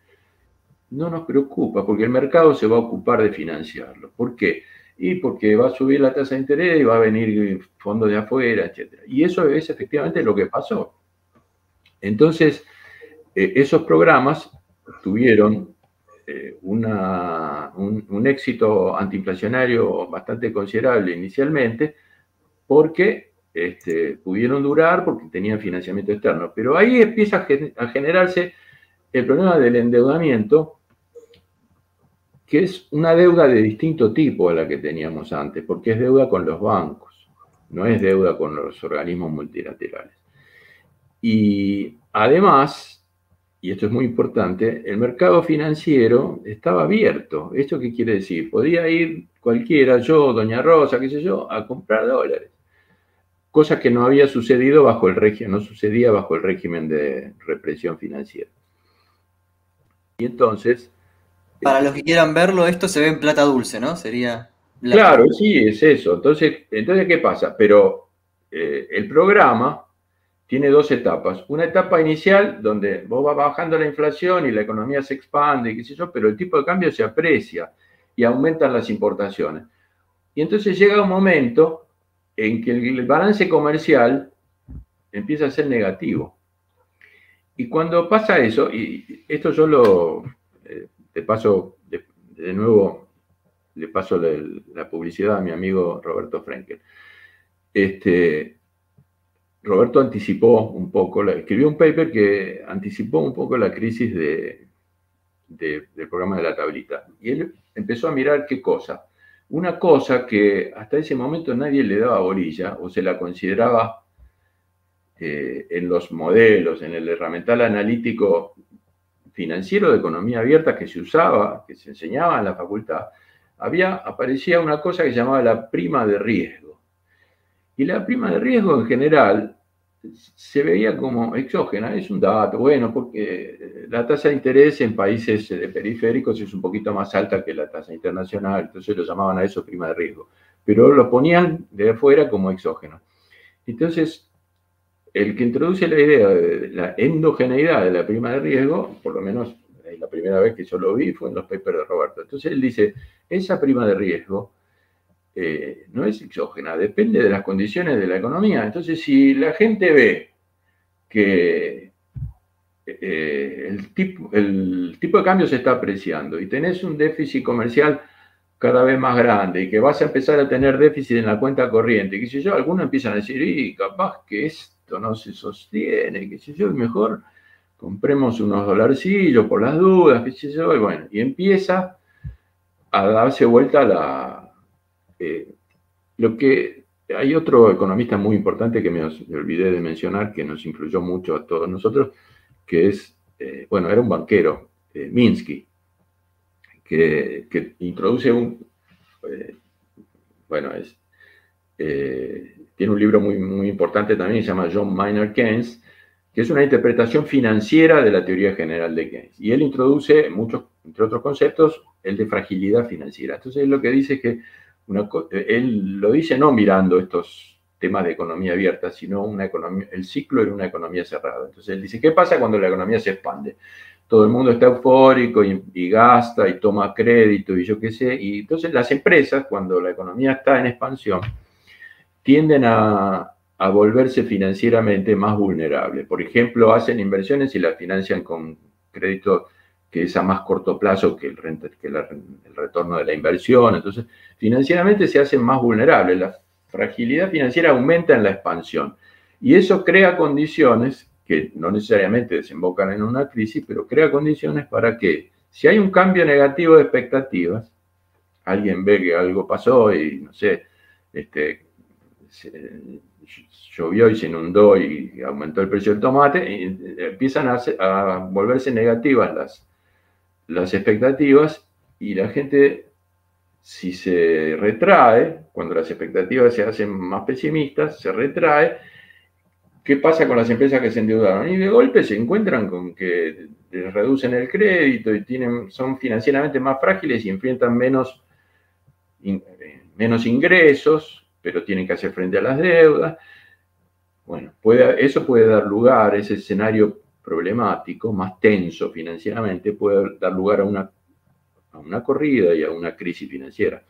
B: no nos preocupa porque el mercado se va a ocupar de financiarlo. ¿Por qué? Y porque va a subir la tasa de interés y va a venir fondos de afuera, etc. Y eso es efectivamente lo que pasó. Entonces, eh, esos programas tuvieron eh, una, un, éxito antiinflacionario bastante considerable inicialmente, porque este, pudieron durar, porque tenían financiamiento externo. Pero ahí empieza a, generarse el problema del endeudamiento, que es una deuda de distinto tipo a la que teníamos antes, porque es deuda con los bancos, no es deuda con los organismos multilaterales. Y además, y esto es muy importante, el mercado financiero estaba abierto. ¿Esto qué quiere decir? Podía ir cualquiera, yo, doña Rosa, qué sé yo, a comprar dólares. Cosa que no había sucedido bajo el régimen, no sucedía bajo el régimen de represión financiera. Y entonces...
A: Para los que quieran verlo, esto se ve en plata dulce, ¿no? Sería...
B: Claro, sí, es eso. Entonces, entonces ¿qué pasa? Pero eh, el programa tiene dos etapas. Una etapa inicial donde vos vas bajando la inflación y la economía se expande, qué sé yo, pero el tipo de cambio se aprecia y aumentan las importaciones. Y entonces llega un momento en que el balance comercial empieza a ser negativo. Y cuando pasa eso, y esto yo lo, paso de, nuevo, le paso la, la, publicidad a mi amigo Roberto Frenkel. Este, Roberto anticipó un poco, escribió un paper que anticipó un poco la crisis de, del programa de la tablita. Y él empezó a mirar qué cosa. Una cosa que hasta ese momento nadie le daba bolilla o se la consideraba eh, en los modelos, en el herramental analítico financiero de economía abierta que se usaba, que se enseñaba en la facultad, había, aparecía una cosa que se llamaba la prima de riesgo. Y la prima de riesgo en general se veía como exógena, es un dato, bueno, porque la tasa de interés en países periféricos es un poquito más alta que la tasa internacional, entonces lo llamaban a eso prima de riesgo, pero lo ponían de afuera como exógeno. Entonces, el que introduce la idea de la endogeneidad de la prima de riesgo, por lo menos la primera vez que yo lo vi fue en los papers de Roberto. Entonces él dice, esa prima de riesgo eh, no es exógena, depende de las condiciones de la economía. Entonces, si la gente ve que eh, el, tipo, el tipo de cambio se está apreciando y tenés un déficit comercial cada vez más grande y que vas a empezar a tener déficit en la cuenta corriente, qué sé yo, algunos empiezan a decir, capaz que esto no se sostiene, qué sé yo, mejor compremos unos dolarcillos por las dudas, qué sé yo, y bueno, y empieza a darse vuelta la... Eh, lo que hay otro economista muy importante que me, olvidé de mencionar, que nos influyó mucho a todos nosotros, que es, eh, bueno, era un banquero, eh, Minsky, que, introduce un, bueno, es, tiene un libro muy, muy importante también, se llama John Maynard Keynes, que es una interpretación financiera de la teoría general de Keynes. Y él introduce muchos, entre otros conceptos, el de fragilidad financiera. Entonces, lo que dice es que él lo dice no mirando estos temas de economía abierta, sino una economía, el ciclo en una economía cerrada. Entonces, él dice, ¿qué pasa cuando la economía se expande? Todo el mundo está eufórico y, y gasta y toma crédito y yo qué sé. Y entonces las empresas, cuando la economía está en expansión, tienden a, a volverse financieramente más vulnerables. Por ejemplo, hacen inversiones y las financian con crédito que es a más corto plazo que, el, que el retorno de la inversión. Entonces, financieramente se hacen más vulnerables. La fragilidad financiera aumenta en la expansión. Y eso crea condiciones que no necesariamente desembocan en una crisis, pero crea condiciones para que si hay un cambio negativo de expectativas, alguien ve que algo pasó y, no sé, este, llovió y se inundó y aumentó el precio del tomate, y empiezan a, volverse negativas las, las expectativas y la gente, si se retrae, cuando las expectativas se hacen más pesimistas, se retrae, ¿qué pasa con las empresas que se endeudaron? Y de golpe se encuentran con que les reducen el crédito y tienen, son financieramente más frágiles y enfrentan menos, eh, menos ingresos, pero tienen que hacer frente a las deudas. Bueno, eso puede dar lugar, ese escenario problemático, más tenso financieramente, puede dar lugar a una, a una corrida y a una crisis financiera.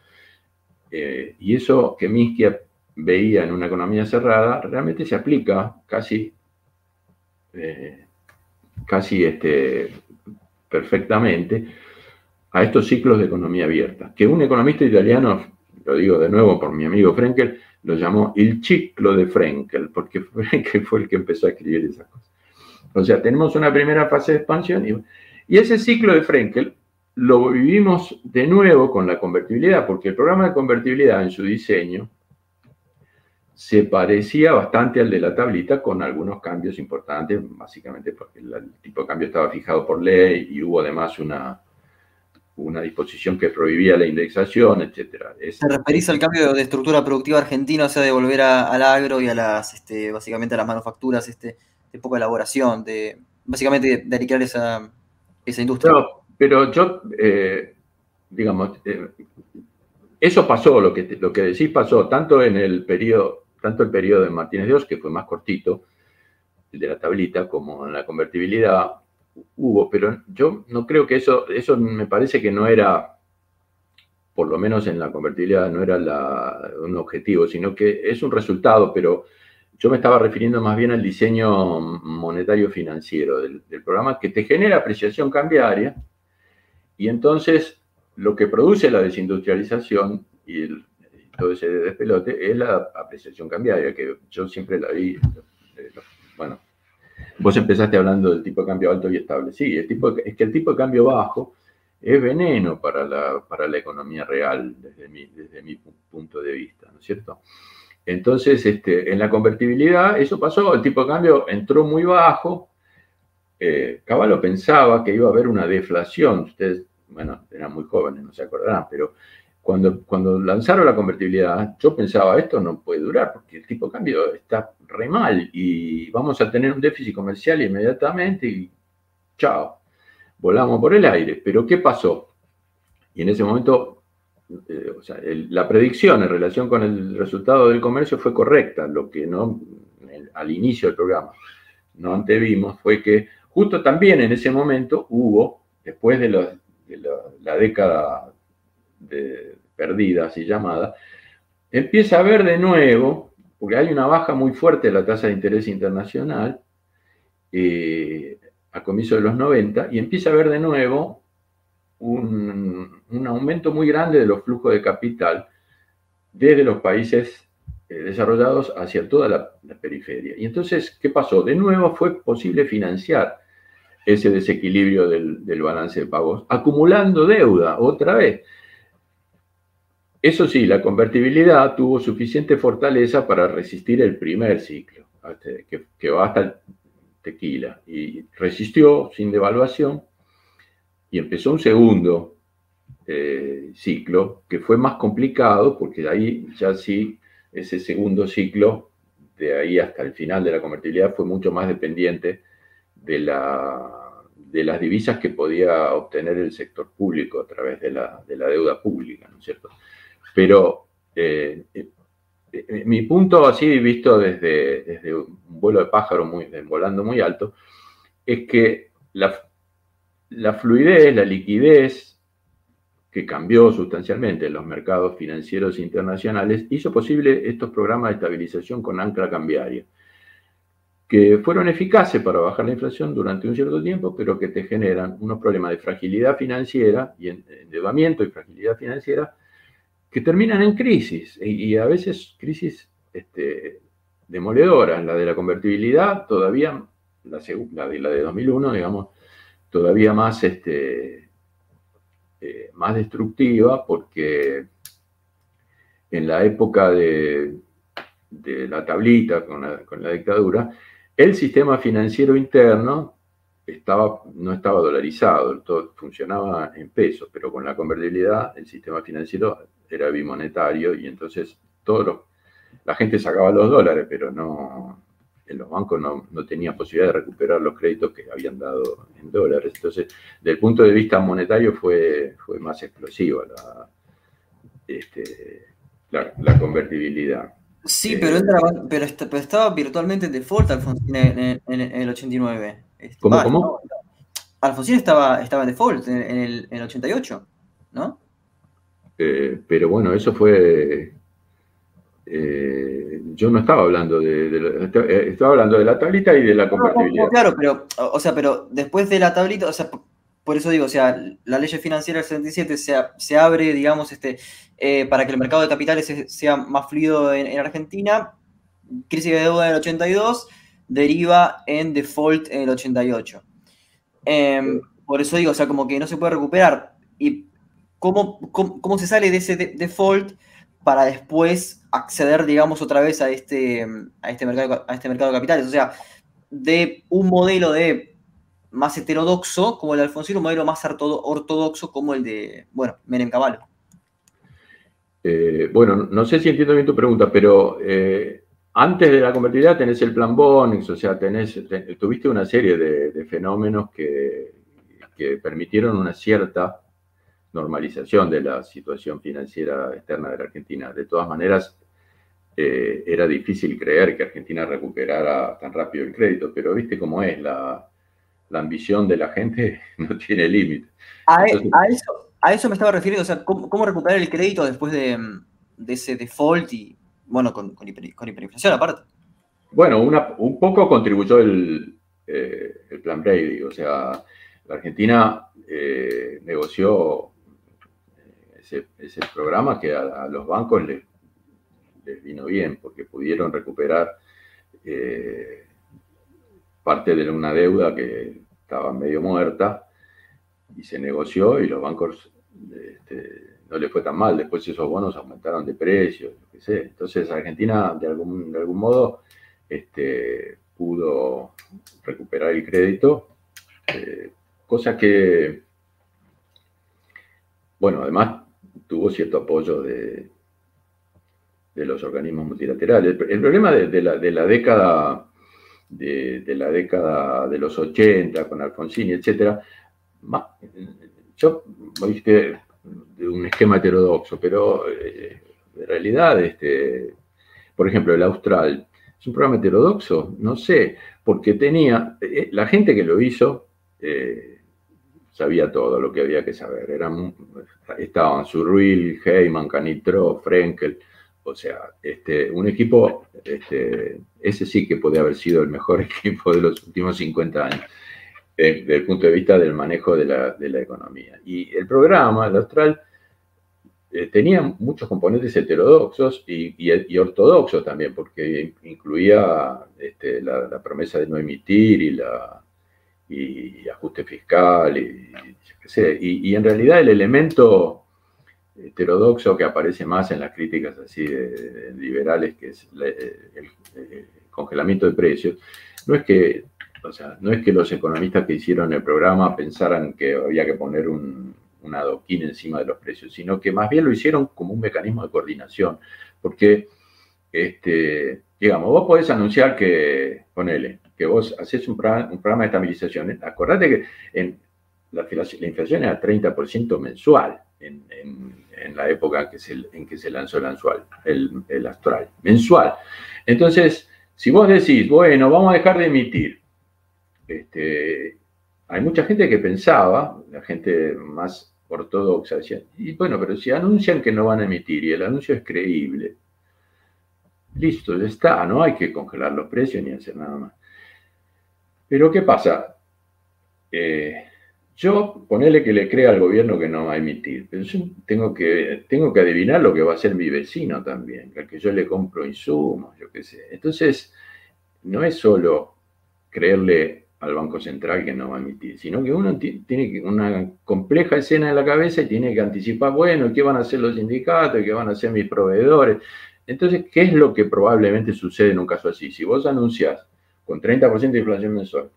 B: Eh, y eso que Minsky veía en una economía cerrada, realmente se aplica casi, eh, casi este, perfectamente a estos ciclos de economía abierta, que un economista italiano, lo digo de nuevo por mi amigo Frenkel, lo llamó el ciclo de Frenkel, porque <laughs> Frenkel fue el que empezó a escribir esas cosas. O sea, tenemos una primera fase de expansión y, ese ciclo de Frenkel lo vivimos de nuevo con la convertibilidad, porque el programa de convertibilidad en su diseño se parecía bastante al de la tablita con algunos cambios importantes, básicamente porque el tipo de cambio estaba fijado por ley y hubo además una, una disposición que prohibía la indexación, etcétera.
A: ¿Se referís al cambio de estructura productiva argentina, o sea, de volver al agro y a las, este, básicamente a las manufacturas, este, de poca elaboración, de básicamente de, de esa, esa industria?
B: pero yo, eh, digamos, eh, eso pasó, lo que, lo que decís pasó, tanto en el periodo, tanto el periodo de Martínez Dios, que fue más cortito, el de la tablita, como en la convertibilidad, hubo, pero yo no creo que eso, eso me parece que no era, por lo menos en la convertibilidad, no era un objetivo, sino que es un resultado, pero yo me estaba refiriendo más bien al diseño monetario financiero del, programa que te genera apreciación cambiaria y entonces lo que produce la desindustrialización y, todo ese despelote es la apreciación cambiaria, que yo siempre la vi, eh, bueno, Vos empezaste hablando del tipo de cambio alto y estable. Sí, el tipo es que el tipo de cambio bajo es veneno para la, para la economía real desde mi, desde mi punto de vista, ¿no es cierto? Entonces, este, en la convertibilidad eso pasó, el tipo de cambio entró muy bajo, eh, Caballo pensaba que iba a haber una deflación, ustedes, bueno, eran muy jóvenes, no se acordarán, pero cuando, cuando lanzaron la convertibilidad, yo pensaba, esto no puede durar porque el tipo de cambio está re mal y vamos a tener un déficit comercial inmediatamente y chao, volamos por el aire. Pero ¿qué pasó? Y en ese momento, eh, o sea, la predicción en relación con el resultado del comercio fue correcta. Lo que no, al inicio del programa, no antevimos fue que justo también en ese momento hubo, después de, de la década de, perdida, así llamada, empieza a ver de nuevo, porque hay una baja muy fuerte de la tasa de interés internacional eh, a comienzos de los 90, y empieza a ver de nuevo un, aumento muy grande de los flujos de capital desde los países desarrollados hacia toda la, periferia. Y entonces, ¿qué pasó? De nuevo fue posible financiar ese desequilibrio del, del balance de pagos, acumulando deuda otra vez. Eso sí, la convertibilidad tuvo suficiente fortaleza para resistir el primer ciclo, que, va hasta el tequila, y resistió sin devaluación, y empezó un segundo eh, ciclo, que fue más complicado, porque ahí ya sí, ese segundo ciclo, de ahí hasta el final de la convertibilidad, fue mucho más dependiente de, de las divisas que podía obtener el sector público a través de la, de la deuda pública, ¿no es cierto? Pero eh, eh, mi punto así visto desde, desde, un vuelo de pájaro muy, volando muy alto, es que la, la fluidez, la liquidez que cambió sustancialmente en los mercados financieros internacionales, hizo posible estos programas de estabilización con ancla cambiaria, que fueron eficaces para bajar la inflación durante un cierto tiempo, pero que te generan unos problemas de fragilidad financiera y endeudamiento y fragilidad financiera que terminan en crisis, y, a veces crisis este, demoledoras. La de la convertibilidad, todavía, la, de, la de 2001, digamos, todavía más, este, eh, más destructiva, porque en la época de, de la tablita con la, con la dictadura, el sistema financiero interno estaba, no estaba dolarizado, todo funcionaba en pesos, pero con la convertibilidad el sistema financiero era bimonetario y entonces todo la gente sacaba los dólares, pero no, en los bancos no, no tenían posibilidad de recuperar los créditos que habían dado en dólares. Entonces, desde el punto de vista monetario fue, fue más explosiva la, este, la, convertibilidad.
A: Sí, pero, pero, estaba virtualmente en default Alfonsín en, el 89.
B: ¿Cómo? ¿Cómo?
A: Alfonsín estaba, estaba en default en, el, en el 88, ¿no?
B: Eh, pero bueno, eso fue. Eh, yo no estaba hablando de, eh, estaba hablando de la tablita y de la compatibilidad.
A: claro, pero, o sea, pero después de la tablita, o sea, por eso digo, o sea, la ley financiera del 77 se, se abre, digamos, este, para que el mercado de capitales sea más fluido en, Argentina. Crisis de deuda en el 82 deriva en default en el 88. Em, por eso digo, o sea, como que no se puede recuperar. Y cómo, cómo, se sale de ese default para después acceder, digamos, otra vez a este, a este, mercado, a este mercado de capitales. O sea, de un modelo de más heterodoxo como el de Alfonsín, un modelo más ortodoxo como el de, bueno, Menem.
B: Eh, bueno, no sé si entiendo bien tu pregunta, pero eh, antes de la convertibilidad tenés el plan Bonix, o sea, tenés, tuviste una serie de, fenómenos que, que, permitieron una cierta normalización de la situación financiera externa de la Argentina. De todas maneras, eh, era difícil creer que Argentina recuperara tan rápido el crédito, pero viste cómo es, la, ambición de la gente <laughs> no tiene límite.
A: A, e, eso, a eso me estaba refiriendo, o sea, ¿cómo, recuperar el crédito después de, ese default y, bueno, con, hiperinflación aparte?
B: Bueno, un poco contribuyó el, eh, el plan Brady, o sea, la Argentina eh, negoció ese, programa que a, los bancos les, vino bien, porque pudieron recuperar eh, parte de una deuda que estaba medio muerta y se negoció y los bancos este, no les fue tan mal. Después esos bonos aumentaron de precio, sé. Entonces Argentina de algún, de algún modo este, pudo recuperar el crédito, eh, cosa que, bueno, además tuvo cierto apoyo de, de los organismos multilaterales. El, problema de, la, década de, la década de los 80 con Alfonsín, etcétera, yo viste de un esquema heterodoxo, pero eh, en realidad, este, por ejemplo, el Austral es un programa heterodoxo, no sé, porque tenía, eh, la gente que lo hizo, eh, sabía todo lo que había que saber. Estaban Surruil, Heyman, Canitro, Frenkel, o sea, este, un equipo, este, ese sí que puede haber sido el mejor <laughs> equipo de los últimos 50 años, desde el punto de vista del manejo de la, economía. Y el programa, el Austral, eh, tenía muchos componentes heterodoxos y, ortodoxos también, porque incluía este, la, promesa de no emitir y, la, y ajuste fiscal, y, y, en realidad el elemento heterodoxo que aparece más en las críticas así liberales, que es el, congelamiento de precios, no es que, o sea, no es que los economistas que hicieron el programa pensaran que había que poner un, adoquín encima de los precios, sino que más bien lo hicieron como un mecanismo de coordinación, porque, este, digamos, vos podés anunciar que, ponele, que vos haces un, programa, de estabilización, acordate que en, la, inflación era 30% mensual en, la época que, se, en que se lanzó el, ansual, el, el astral, mensual. Entonces, si vos decís, bueno, vamos a dejar de emitir, este, hay mucha gente que pensaba, la gente más ortodoxa, decía, y bueno, pero si anuncian que no van a emitir y el anuncio es creíble, listo, ya está, no hay que congelar los precios ni hacer nada más. Pero ¿qué pasa? Eh, yo, ponele que le crea al gobierno que no va a emitir, pero yo tengo que, tengo que adivinar lo que va a hacer mi vecino también, al que yo le compro insumos, yo qué sé. Entonces, no es solo creerle al Banco Central que no va a emitir, sino que uno tiene una compleja escena en la cabeza y tiene que anticipar, bueno, ¿qué van a hacer los sindicatos? ¿Qué van a hacer mis proveedores? Entonces, ¿qué es lo que probablemente sucede en un caso así? Si vos anunciás con 30% de inflación mensual,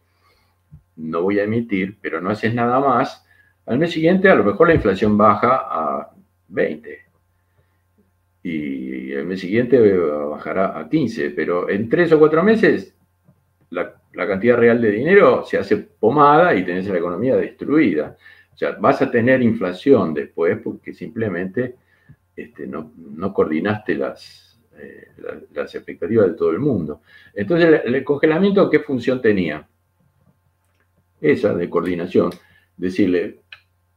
B: no voy a emitir, pero no haces nada más, al mes siguiente a lo mejor la inflación baja a 20 y el mes siguiente bajará a 15, pero en tres o cuatro meses la la cantidad real de dinero se hace pomada y tenés la economía destruida. O sea, vas a tener inflación después porque simplemente este, no, coordinaste las, eh, las expectativas de todo el mundo. Entonces, el, congelamiento, ¿qué función tenía? Esa de coordinación. Decirle,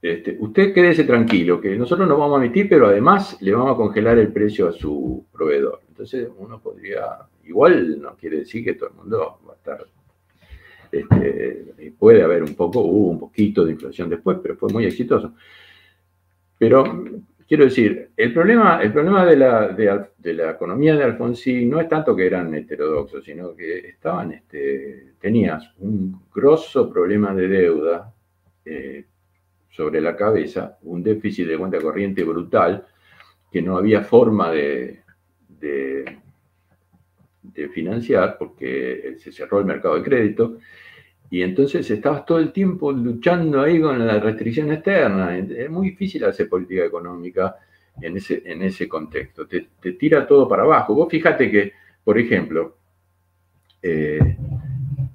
B: este, usted quédese tranquilo, que nosotros no vamos a emitir, pero además le vamos a congelar el precio a su proveedor. Entonces uno podría, igual no quiere decir que todo el mundo va a estar este, puede haber un poco, hubo un poquito de inflación después, pero fue muy exitoso. Pero quiero decir, el problema, el problema de, la, de, la economía de Alfonsín no es tanto que eran heterodoxos, sino que estaban, este, tenías un grosso problema de deuda eh, sobre la cabeza, un déficit de cuenta corriente brutal, que no había forma de, de, de financiar porque se cerró el mercado de crédito y entonces estabas todo el tiempo luchando ahí con la restricción externa. Es muy difícil hacer política económica en ese, en ese contexto. Te, tira todo para abajo. Vos fíjate que, por ejemplo, eh,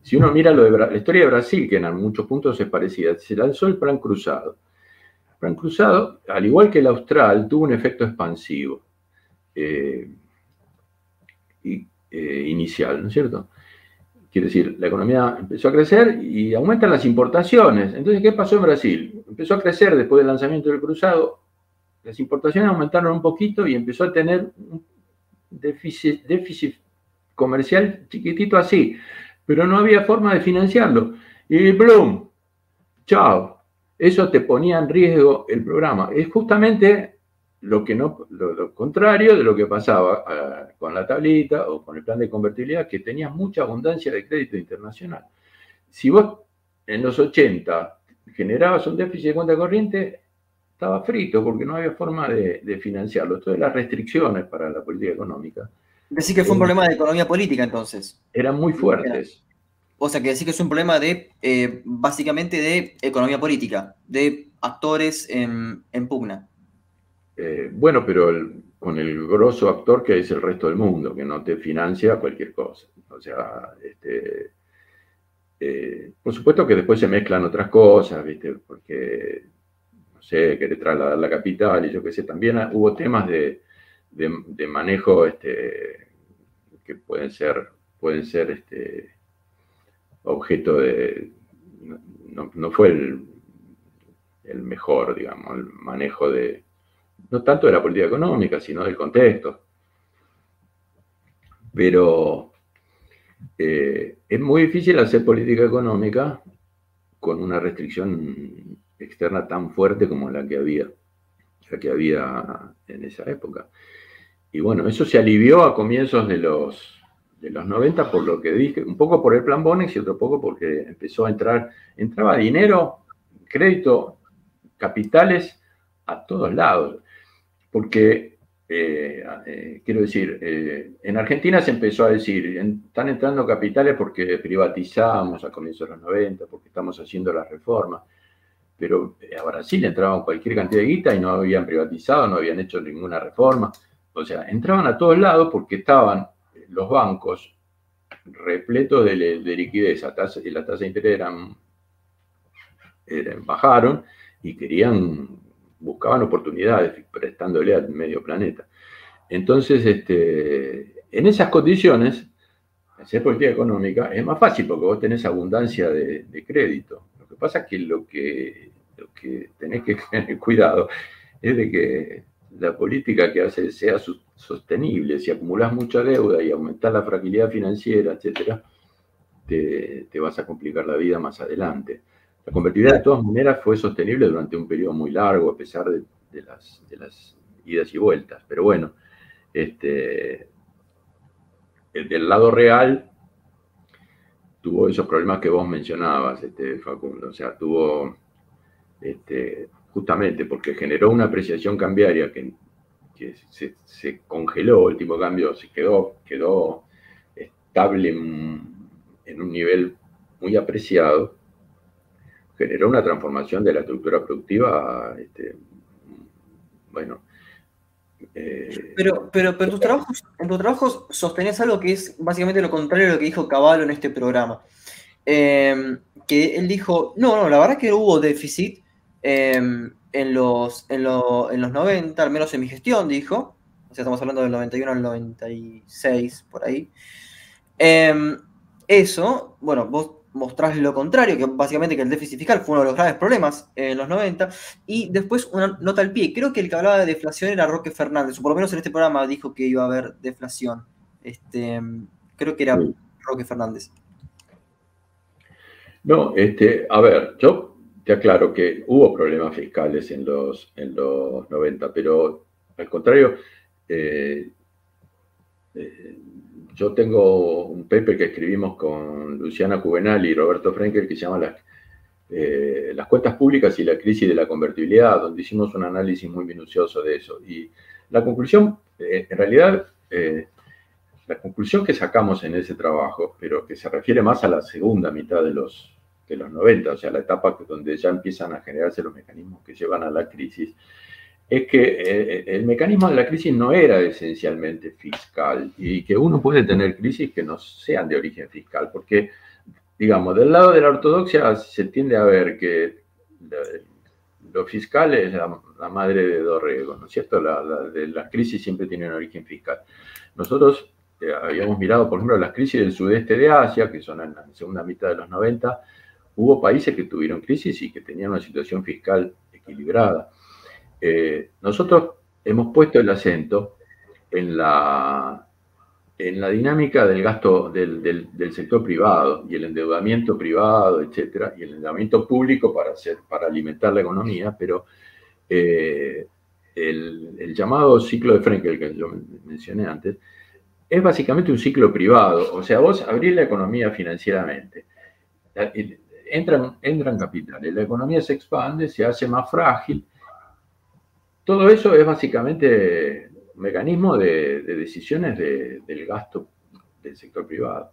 B: si uno mira lo de la historia de Brasil, que en muchos puntos es parecida, se lanzó el plan cruzado. El plan cruzado, al igual que el austral, tuvo un efecto expansivo eh, eh, inicial, ¿no es cierto? Quiere decir, la economía empezó a crecer y aumentan las importaciones. Entonces, ¿qué pasó en Brasil? Empezó a crecer después del lanzamiento del cruzado, las importaciones aumentaron un poquito y empezó a tener un déficit, comercial chiquitito así, pero no había forma de financiarlo. Y ¡blum! ¡Chao! Eso te ponía en riesgo el programa. Es justamente lo que no, lo, contrario de lo que pasaba eh, con la tablita o con el plan de convertibilidad, que tenía mucha abundancia de crédito internacional. Si vos en los 80 generabas un déficit de cuenta corriente, estaba frito porque no había forma de, financiarlo. Todas las restricciones para la política económica.
A: Decir que fue un eh, problema de economía política entonces.
B: Eran muy fuertes.
A: O sea, que decir que es un problema de, eh, básicamente, de economía política, de actores en pugna.
B: Eh, bueno, pero con el grosso actor que es el resto del mundo, que no te financia cualquier cosa. O sea, este, eh, por supuesto que después se mezclan otras cosas, ¿viste? Porque, no sé, querer trasladar la capital y yo qué sé, también hubo temas de, manejo este, que pueden ser, pueden ser este, objeto de... No, fue el mejor, digamos, el manejo de no tanto de la política económica, sino del contexto. Pero eh, es muy difícil hacer política económica con una restricción externa tan fuerte como la que había. la que había en esa época. Y bueno, eso se alivió a comienzos de los, de los 90 por lo que dije, un poco por el plan Bonex y otro poco porque empezó a entrar, entraba dinero, crédito, capitales a todos lados. Porque, eh, eh, quiero decir, eh, en Argentina se empezó a decir, están entrando capitales porque privatizamos a comienzos de los 90, porque estamos haciendo las reformas pero a Brasil entraban cualquier cantidad de guita y no habían privatizado, no habían hecho ninguna reforma. O sea, entraban a todos lados porque estaban los bancos repletos de, liquidez, y la tasa de interés eran, bajaron y querían, buscaban oportunidades prestándole al medio planeta. Entonces, este, en esas condiciones, hacer política económica es más fácil porque vos tenés abundancia de, crédito. Lo que pasa es que lo que lo que tenés que <laughs> tener cuidado es de que la política que hace sea sostenible. Si acumulas mucha deuda y aumentas la fragilidad financiera, etcétera, te, vas a complicar la vida más adelante. La convertibilidad de todas maneras fue sostenible durante un periodo muy largo, a pesar de, las, idas y vueltas. Pero bueno, este, del lado real tuvo esos problemas que vos mencionabas, este, Facundo. O sea, tuvo este, justamente porque generó una apreciación cambiaria que, se, congeló, el tipo de cambio se quedó, quedó estable en, un nivel muy apreciado, generó una transformación de la estructura productiva, este, bueno.
A: Eh, pero, pero, pero tus trabajos, en tus trabajos sostenés algo que es básicamente lo contrario de lo que dijo Caballo en este programa. Eh, que él dijo, no, no, la verdad que hubo déficit, Em, en, los, en, los 90, al menos en mi gestión, dijo. O sea, estamos hablando del 91 al 96, por ahí. Em, eso, bueno, vos mostrás lo contrario, que básicamente que el déficit fiscal fue uno de los graves problemas en los 90. Y después una nota al pie. Creo que el que hablaba de deflación era Roque Fernández, o por lo menos en este programa dijo que iba a haber deflación. Este, creo que era Roque Fernández.
B: No, este, a ver, yo te aclaro que hubo problemas fiscales en los, en los 90, pero al contrario, eh, eh, yo tengo un paper que escribimos con Luciana Juvenal y Roberto Frenkel que se llama las, eh, las cuentas públicas y la crisis de la convertibilidad, donde hicimos un análisis muy minucioso de eso. Y la conclusión, en realidad, la conclusión que sacamos en ese trabajo, pero que se refiere más a la segunda mitad de los de los 90, o sea, la etapa donde ya empiezan a generarse los mecanismos que llevan a la crisis, es que eh, el mecanismo de la crisis no era esencialmente fiscal y que uno puede tener crisis que no sean de origen fiscal, porque, digamos, del lado de la ortodoxia se tiende a ver que lo fiscal es la, madre de Dorrego, ¿no es cierto? La, de las crisis siempre tienen origen fiscal. Nosotros eh, habíamos mirado, por ejemplo, las crisis del sudeste de Asia, que son en la segunda mitad de los 90, Hubo países que tuvieron crisis y que tenían una situación fiscal equilibrada. Eh, nosotros hemos puesto el acento en la, en la dinámica del gasto del, sector privado y el endeudamiento privado, etcétera, y el endeudamiento público para, hacer, para alimentar la economía, pero eh, el, llamado ciclo de Frenkel que yo mencioné antes es básicamente un ciclo privado, o sea, vos abrís la economía financieramente entran, entran capitales, la economía se expande, se hace más frágil. Todo eso es básicamente un mecanismo de, decisiones del gasto del sector privado.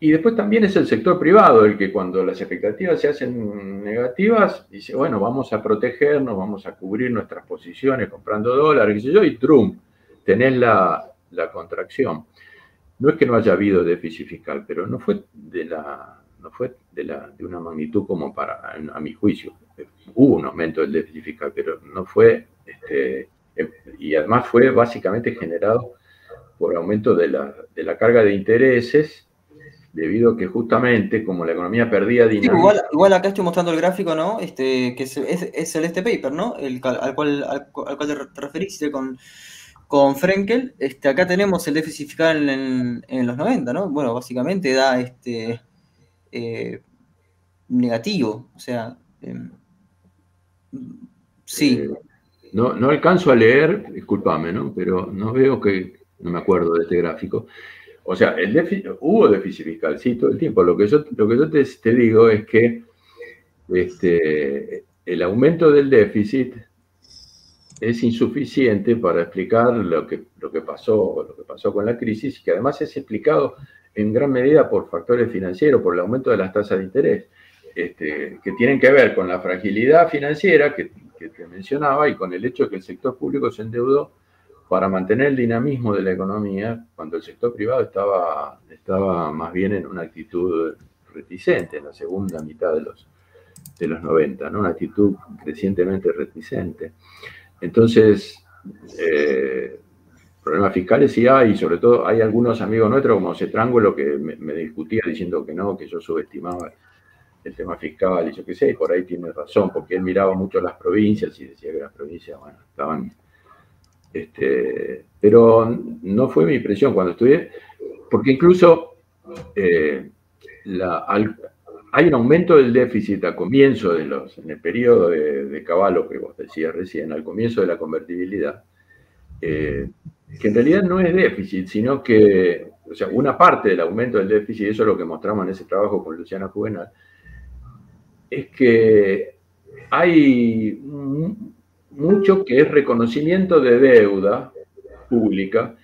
B: Y después también es el sector privado el que cuando las expectativas se hacen negativas, dice, bueno, vamos a protegernos, vamos a cubrir nuestras posiciones comprando dólares, qué sé yo, y Trump, tenés la, la contracción. No es que no haya habido déficit fiscal, pero no fue de la, no fue de, la, de una magnitud como para, a, mi juicio. Hubo un aumento del déficit fiscal, pero no fue, este, em, y además fue básicamente generado por aumento de la, de la carga de intereses, debido a que justamente como la economía perdía dinero.
A: igual, acá estoy mostrando el gráfico, ¿no? Este, que es, es, el este paper, ¿no? El, al, cual, al, cual te referiste con, con Frenkel. Este, acá tenemos el déficit fiscal en, en los 90, ¿no? Bueno, básicamente da este eh, negativo. O sea, em, sí.
B: Eh, no, no alcanzo a leer, discúlpame, ¿no? Pero no veo que, no me acuerdo de este gráfico. O sea, el déficit, hubo déficit fiscal, sí, todo el tiempo. Lo que yo, lo que yo te, digo es que este, el aumento del déficit es insuficiente para explicar lo que, lo que pasó, lo que pasó con la crisis, que además es explicado en gran medida por factores financieros, por el aumento de las tasas de interés, este, que tienen que ver con la fragilidad financiera que, que te mencionaba y con el hecho de que el sector público se endeudó para mantener el dinamismo de la economía cuando el sector privado estaba, estaba más bien en una actitud reticente en la segunda mitad de los, de los 90, ¿no? una actitud crecientemente reticente. Entonces, eh, problemas fiscales sí hay, y sobre todo hay algunos amigos nuestros como Cetrangulo que me, me, discutía diciendo que no, que yo subestimaba el tema fiscal y yo qué sé, y por ahí tiene razón, porque él miraba mucho las provincias y decía que las provincias, bueno, estaban... Este, pero no fue mi impresión cuando estudié, porque incluso eh, hay un aumento del déficit a comienzo de los, en el periodo de, Caballo que vos decías recién, al comienzo de la convertibilidad, eh, que en realidad no es déficit, sino que, o sea, una parte del aumento del déficit, eso es lo que mostramos en ese trabajo con Luciana Juvenal, es que hay mucho que es reconocimiento de deuda pública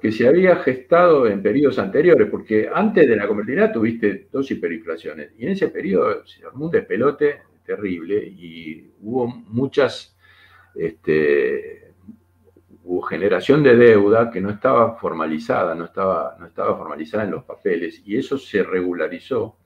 B: que se había gestado en periodos anteriores, porque antes de la convertibilidad tuviste dos hiperinflaciones y en ese periodo se armó un despelote terrible y hubo muchas, este, hubo generación de deuda que no estaba formalizada, no estaba, no estaba formalizada en los papeles y eso se regularizó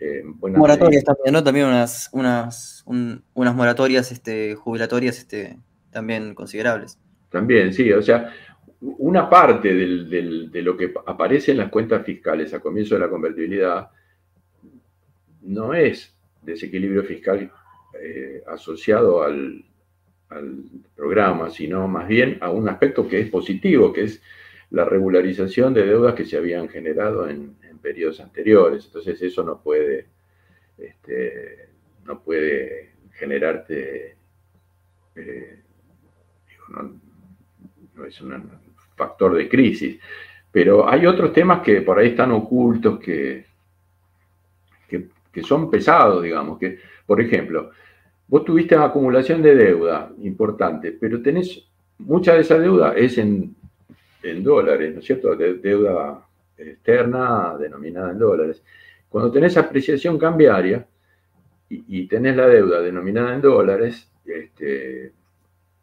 A: eh, moratorias también, ¿no? También unas, unas, unas moratorias este, jubilatorias este, también considerables.
B: También, sí, o sea, una parte de lo que aparece en las cuentas fiscales a comienzo de la convertibilidad no es desequilibrio fiscal eh, asociado al, programa, sino más bien a un aspecto que es positivo, que es la regularización de deudas que se habían generado en, periodos anteriores. Entonces eso no puede, este, no puede generarte, eh, no, es un factor de crisis. Pero hay otros temas que por ahí están ocultos, que, que, son pesados, digamos, que, por ejemplo, vos tuviste una acumulación de deuda importante, pero tenés, mucha de esa deuda es en, en dólares, ¿no es cierto? De, deuda externa denominada en dólares. Cuando tenés apreciación cambiaria y, tenés la deuda denominada en dólares, este,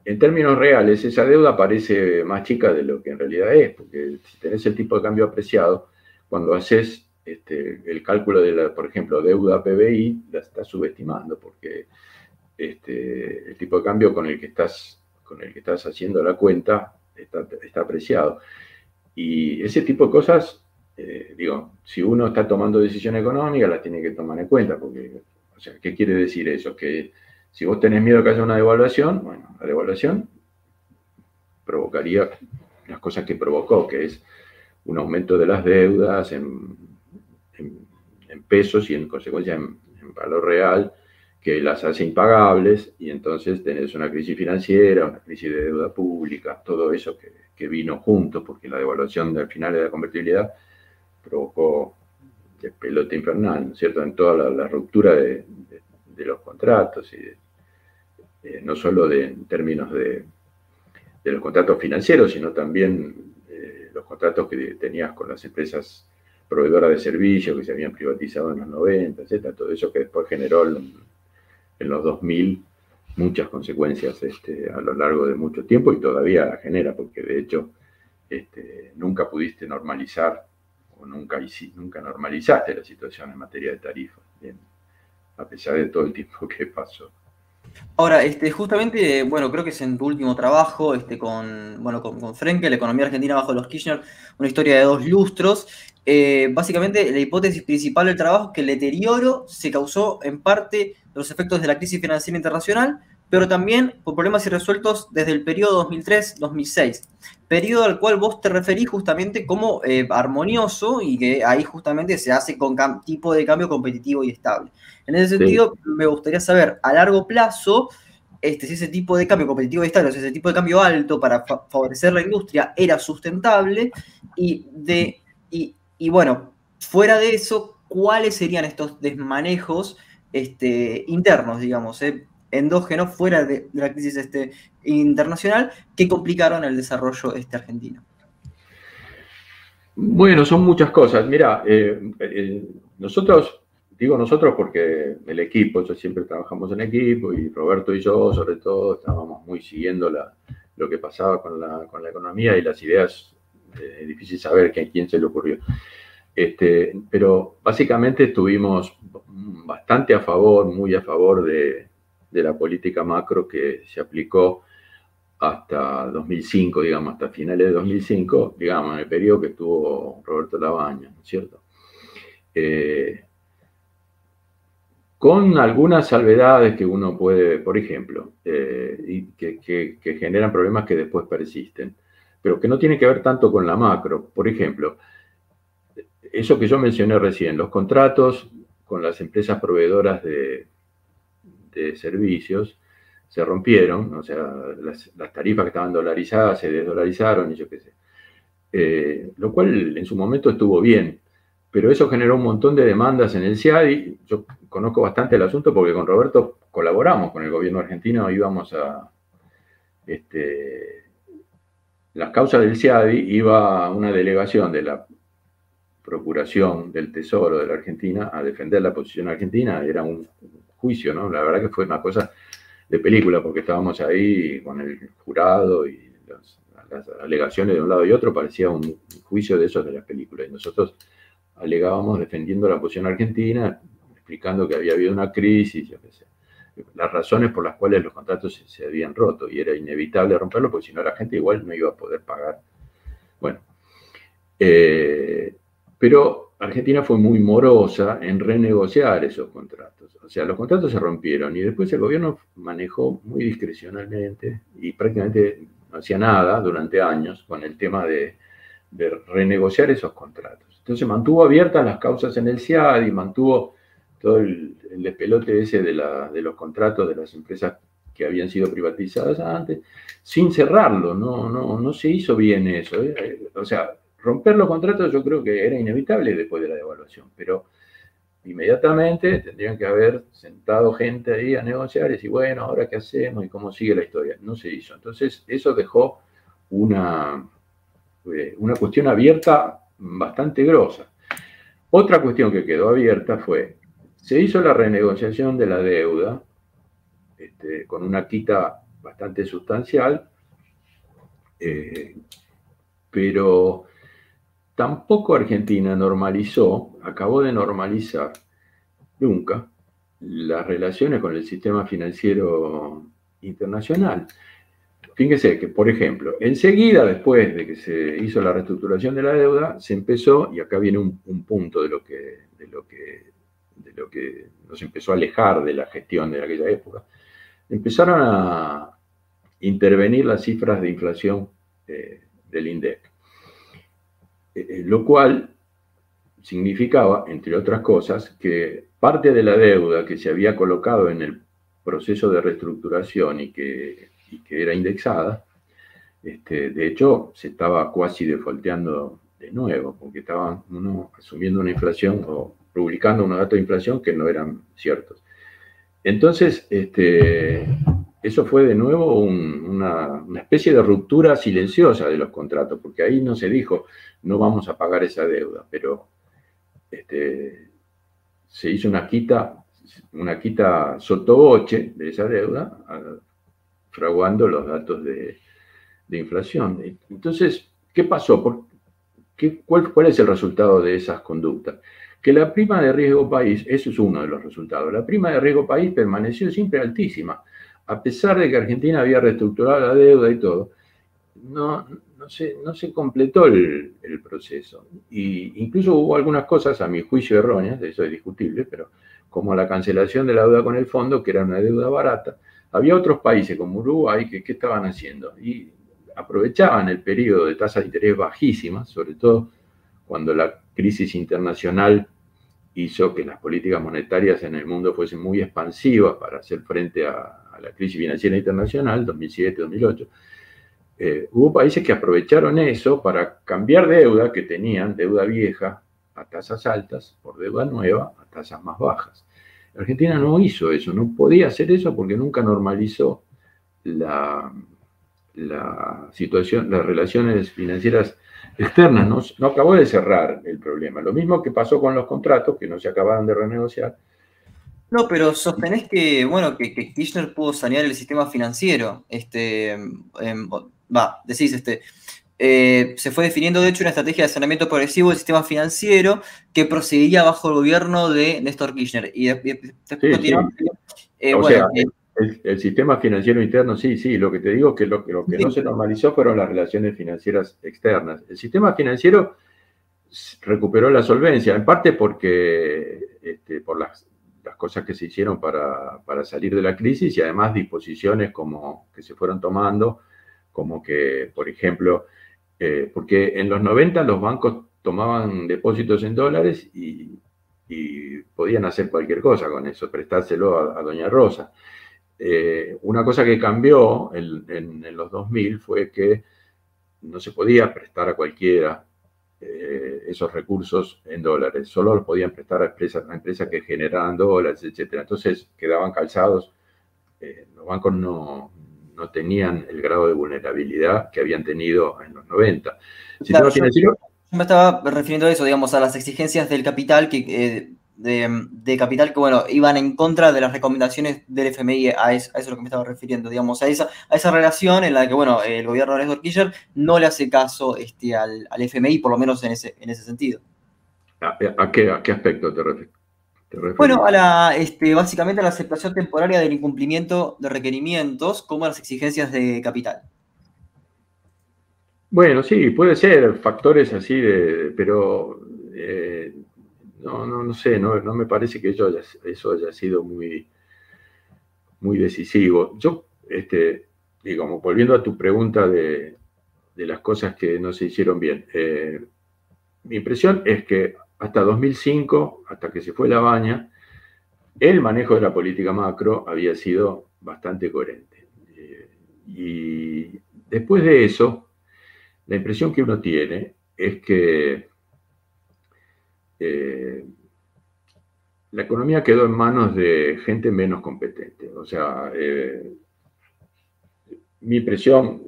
B: en términos reales esa deuda parece más chica de lo que en realidad es, porque si tenés el tipo de cambio apreciado, cuando haces este, el cálculo de la, por ejemplo, deuda PBI, la estás subestimando, porque este, el tipo de cambio con el que estás, con el que estás haciendo la cuenta está apreciado. Y ese tipo de cosas eh, digo, si uno está tomando decisiones económicas, las tiene que tomar en cuenta, porque, o sea, ¿qué quiere decir eso? Que si vos tenés miedo que haya una devaluación, bueno, la devaluación provocaría las cosas que provocó, que es un aumento de las deudas en, pesos y en consecuencia en, valor real, que las hace impagables y entonces tenés una crisis financiera, una crisis de deuda pública, todo eso que, que vino junto, porque la devaluación del final de la convertibilidad provocó el pelote infernal, ¿no es cierto?, en toda la, ruptura de, los contratos, y eh, no solo de, en términos de, los contratos financieros, sino también eh, los contratos que tenías con las empresas proveedoras de servicios que se habían privatizado en los 90, etcétera, todo eso que después generó en, los 2000 muchas consecuencias este, a lo largo de mucho tiempo y todavía la genera, porque de hecho este, nunca pudiste normalizar nunca, nunca normalizaste la situación en materia de tarifas, a pesar de todo el tiempo que pasó.
A: Ahora, este, justamente, bueno, creo que es en tu último trabajo, este, con, bueno, con, con Frenkel, economía argentina bajo los Kirchner, una historia de dos lustros. Eh, básicamente, la hipótesis principal del trabajo es que el deterioro se causó en parte de los efectos de la crisis financiera internacional, pero también por problemas irresueltos desde el periodo 2003-2006, periodo al cual vos te referís justamente como eh, armonioso y que ahí justamente se hace con tipo de cambio competitivo y estable. En ese sentido, me gustaría saber a largo plazo este, si ese tipo de cambio competitivo de Estado, si ese tipo de cambio alto para favorecer la industria era sustentable y, de, y, bueno, fuera de eso, ¿cuáles serían estos desmanejos este, internos, digamos, eh, endógenos fuera de, la crisis este, internacional que complicaron el desarrollo este argentino?
B: Bueno, son muchas cosas. Mira, eh, eh, nosotros digo nosotros porque el equipo, yo siempre trabajamos en equipo y Roberto y yo sobre todo estábamos muy siguiendo lo que pasaba con la, economía y las ideas, eh, es difícil saber a quién se le ocurrió. Este, pero básicamente estuvimos bastante a favor, muy a favor de, de la política macro que se aplicó hasta 2005, digamos, hasta finales de 2005, digamos, en el periodo que estuvo Roberto Labaña, ¿no es cierto? Eh, con algunas salvedades que uno puede, por ejemplo, eh, y que, generan problemas que después persisten, pero que no tienen que ver tanto con la macro. Por ejemplo, eso que yo mencioné recién, los contratos con las empresas proveedoras de, servicios se rompieron, o sea, las, tarifas que estaban dolarizadas se desdolarizaron y yo qué sé. Eh, lo cual en su momento estuvo bien, pero eso generó un montón de demandas en el CIADI. Yo conozco bastante el asunto porque con Roberto colaboramos con el gobierno argentino, íbamos a este, las causas del CIADI, iba una delegación de la Procuración del Tesoro de la Argentina a defender la posición argentina, era un juicio, ¿no? La verdad que fue una cosa de película porque estábamos ahí con el jurado y las, alegaciones de un lado y otro, parecía un juicio de esos de las películas. Y nosotros alegábamos defendiendo la posición argentina, explicando que había habido una crisis, las razones por las cuales los contratos se, habían roto y era inevitable romperlo porque si no la gente igual no iba a poder pagar. Bueno, eh, pero Argentina fue muy morosa en renegociar esos contratos. O sea, los contratos se rompieron y después el gobierno manejó muy discrecionalmente y prácticamente no hacía nada durante años con el tema de renegociar esos contratos. Entonces mantuvo abiertas las causas en el CIAD y mantuvo todo el, el despelote ese de, los contratos de las empresas que habían sido privatizadas antes, sin cerrarlo, no, no, no se hizo bien eso. ¿eh? O sea, romper los contratos yo creo que era inevitable después de la devaluación, pero inmediatamente tendrían que haber sentado gente ahí a negociar y decir, bueno, ahora qué hacemos y cómo sigue la historia. No se hizo. Entonces, eso dejó una, eh, una cuestión abierta bastante grosa. Otra cuestión que quedó abierta fue, se hizo la renegociación de la deuda este, con una quita bastante sustancial, eh, pero tampoco Argentina normalizó, acabó de normalizar nunca las relaciones con el sistema financiero internacional. Fíjense que, por ejemplo, enseguida después de que se hizo la reestructuración de la deuda, se empezó, y acá viene un, punto de lo, que, nos empezó a alejar de la gestión de aquella época, empezaron a intervenir las cifras de inflación eh, del INDEC, eh, eh, lo cual significaba, entre otras cosas, que parte de la deuda que se había colocado en el proceso de reestructuración y que que era indexada, este, de hecho se estaba cuasi defaulteando de nuevo, porque estaban uno asumiendo una inflación o publicando unos datos de inflación que no eran ciertos. Entonces, este, eso fue de nuevo una, especie de ruptura silenciosa de los contratos, porque ahí no se dijo, no vamos a pagar esa deuda, pero este, se hizo una quita, una quita sotoboche de esa deuda fraguando los datos de, inflación. Entonces, ¿qué pasó? qué, cuál, ¿Cuál es el resultado de esas conductas? Que la prima de riesgo país, eso es uno de los resultados, la prima de riesgo país permaneció siempre altísima, a pesar de que Argentina había reestructurado la deuda y todo, no, no, se, no se completó el, proceso. Y incluso hubo algunas cosas, a mi juicio, erróneas, eso es discutible, pero como la cancelación de la deuda con el fondo, que era una deuda barata, había otros países como Uruguay que ¿qué estaban haciendo? Y aprovechaban el periodo de tasas de interés bajísimas, sobre todo cuando la crisis internacional hizo que las políticas monetarias en el mundo fuesen muy expansivas para hacer frente a, la crisis financiera internacional, 2007-2008, eh, hubo países que aprovecharon eso para cambiar deuda que tenían, deuda vieja, a tasas altas, por deuda nueva, a tasas más bajas. Argentina no hizo eso, no podía hacer eso porque nunca normalizó la, la situación, las relaciones financieras externas, no, no acabó de cerrar el problema. Lo mismo que pasó con los contratos, que no se acabaron de renegociar,
A: no, pero sostenés que, bueno, que, Kirchner pudo sanear el sistema financiero. Este, em, va, decís, este, eh, se fue definiendo de hecho una estrategia de saneamiento progresivo del sistema financiero que proseguía bajo el gobierno de Néstor Kirchner. Y después
B: eh, o sea, eh, el, sistema financiero interno, sí, sí, lo que te digo es que lo, que no se normalizó fueron las relaciones financieras externas. El sistema financiero recuperó la solvencia, en parte porque este, por las, cosas que se hicieron para, para, salir de la crisis y además disposiciones como que se fueron tomando, como que, por ejemplo, eh, porque en los 90 los bancos tomaban depósitos en dólares y, podían hacer cualquier cosa con eso, prestárselo a, Doña Rosa. Eh, una cosa que cambió en, los 2000 fue que no se podía prestar a cualquiera eh, esos recursos en dólares, solo los podían prestar a empresas, a empresas que generaban dólares, etc. Entonces quedaban calzados, los bancos no, no tenían el grado de vulnerabilidad que habían tenido en los 90.
A: yo, me estaba refiriendo a eso, digamos, a las exigencias del capital que... De, capital que, bueno, iban en contra de las recomendaciones del FMI, a eso, a eso es lo que me estaba refiriendo, digamos, a esa, a esa relación en la que, bueno, el gobierno de Néstor Kirchner no le hace caso este, al, FMI, por lo menos en ese, en ese sentido.
B: ¿A, qué, ¿A qué aspecto te refieres?
A: Bueno, a la, este, básicamente a la aceptación temporaria del incumplimiento de requerimientos como a las exigencias de capital.
B: Bueno, sí, puede ser factores así, de, pero eh, no, no, no, sé, no, no me parece que eso haya, eso haya sido muy, muy decisivo. Yo, este, digamos, volviendo a tu pregunta de, de las cosas que no se hicieron bien, eh, mi impresión es que hasta 2005, hasta que se fue la baña, el manejo de la política macro había sido bastante coherente. Eh, y después de eso, la impresión que uno tiene es que eh, la economía quedó en manos de gente menos competente. O sea, eh, mi impresión,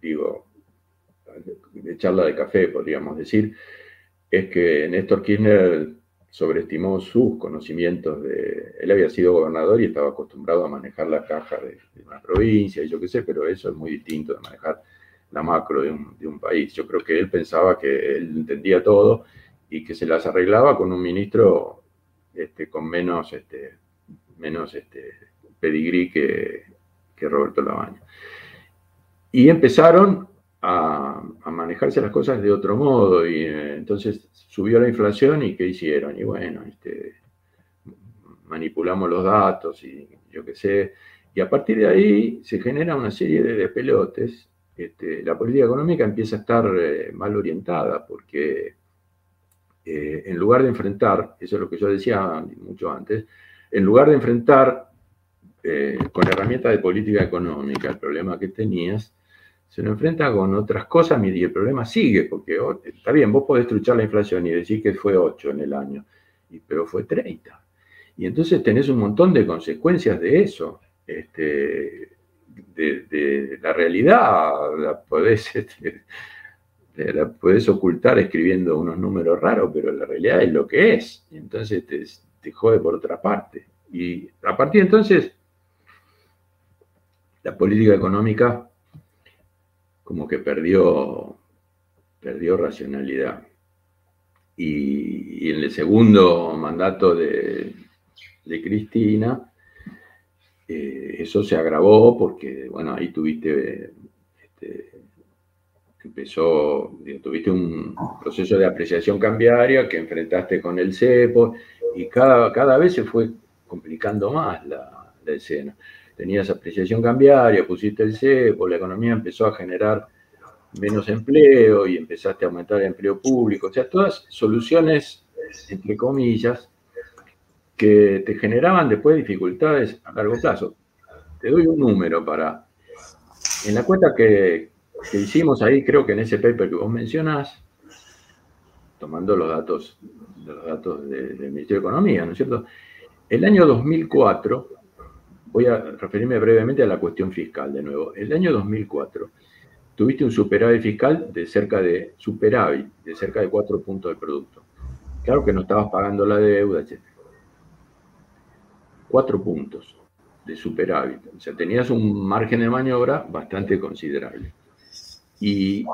B: digo, de charla de café podríamos decir, es que Néstor Kirchner sobreestimó sus conocimientos de... Él había sido gobernador y estaba acostumbrado a manejar la caja de, una provincia y yo qué sé, pero eso es muy distinto de manejar la macro de un, país. Yo creo que él pensaba que él entendía todo y que se las arreglaba con un ministro este, con menos, este, menos este, pedigrí que, que Roberto Labaña. Y empezaron a, manejarse las cosas de otro modo y eh, entonces subió la inflación y ¿qué hicieron? Y bueno, este, manipulamos los datos y yo qué sé, y a partir de ahí se genera una serie de despelotes. Este, la política económica empieza a estar eh, mal orientada porque eh, en lugar de enfrentar, eso es lo que yo decía mucho antes, en lugar de enfrentar con herramientas de política económica el problema que tenías, se lo enfrenta con otras cosas y el problema sigue, porque está bien, vos podés truchar la inflación y decir que fue 8 en el año, pero fue 30. Y entonces tenés un montón de consecuencias de eso. Este, de, la realidad la podés, este, la podés ocultar escribiendo unos números raros, pero la realidad es lo que es. Entonces te, te jode por otra parte. Y a partir de entonces, la política económica como que perdió, perdió racionalidad. Y, en el segundo mandato de, Cristina, eh, eso se agravó porque, bueno, ahí tuviste, este, empezó, tuviste un proceso de apreciación cambiaria que enfrentaste con el CEPO y cada, cada vez se fue complicando más la, escena tenías apreciación cambiaria, pusiste el cepo, la economía empezó a generar menos empleo y empezaste a aumentar el empleo público, o sea, todas soluciones, entre comillas, que te generaban después dificultades a largo plazo. Te doy un número para... En la cuenta que, hicimos ahí, creo que en ese paper que vos mencionás, tomando los datos, los datos del Ministerio de Economía, ¿no es cierto? El año 2004, voy a referirme brevemente a la cuestión fiscal de nuevo. El año 2004 tuviste un superávit fiscal de cerca de superávit, de cerca de 4 puntos de producto. Claro que no estabas pagando la deuda, etc. 4 puntos de superávit. O sea, tenías un margen de maniobra bastante considerable. Y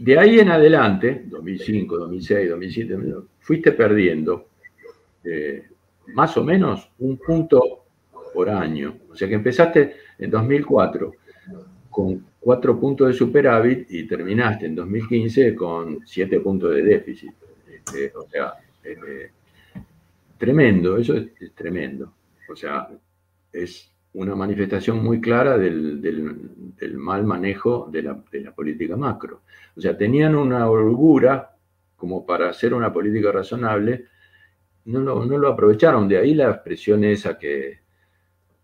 B: de ahí en adelante, 2005, 2006, 2007, fuiste perdiendo eh, más o menos un punto por año. O sea que empezaste en 2004 con cuatro puntos de superávit y terminaste en 2015 con siete puntos de déficit. Este, o sea, este, tremendo, eso es, tremendo. O sea, es una manifestación muy clara del, mal manejo de la, de la, política macro. O sea, tenían una holgura como para hacer una política razonable, no lo, no lo aprovecharon. De ahí la expresión esa que,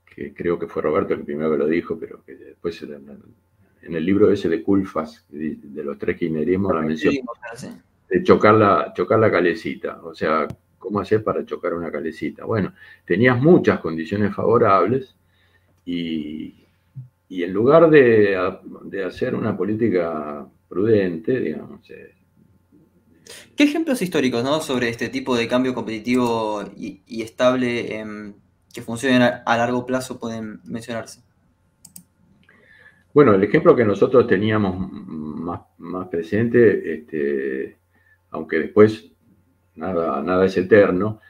B: que creo que fue Roberto el primero que lo dijo, pero que después en el libro ese de Culfas, de los tres kirchnerismos, la mención de chocar la, chocar la calecita. O sea, ¿cómo hacer para chocar una calecita? Bueno, tenías muchas condiciones favorables y, en lugar de, hacer una política prudente, digamos... Eh,
A: ¿Qué ejemplos históricos ¿no? sobre este tipo de cambio competitivo y, estable que funcionen a largo plazo pueden mencionarse?
B: Bueno, el ejemplo que nosotros teníamos más, presente, este, aunque después nada, nada es eterno,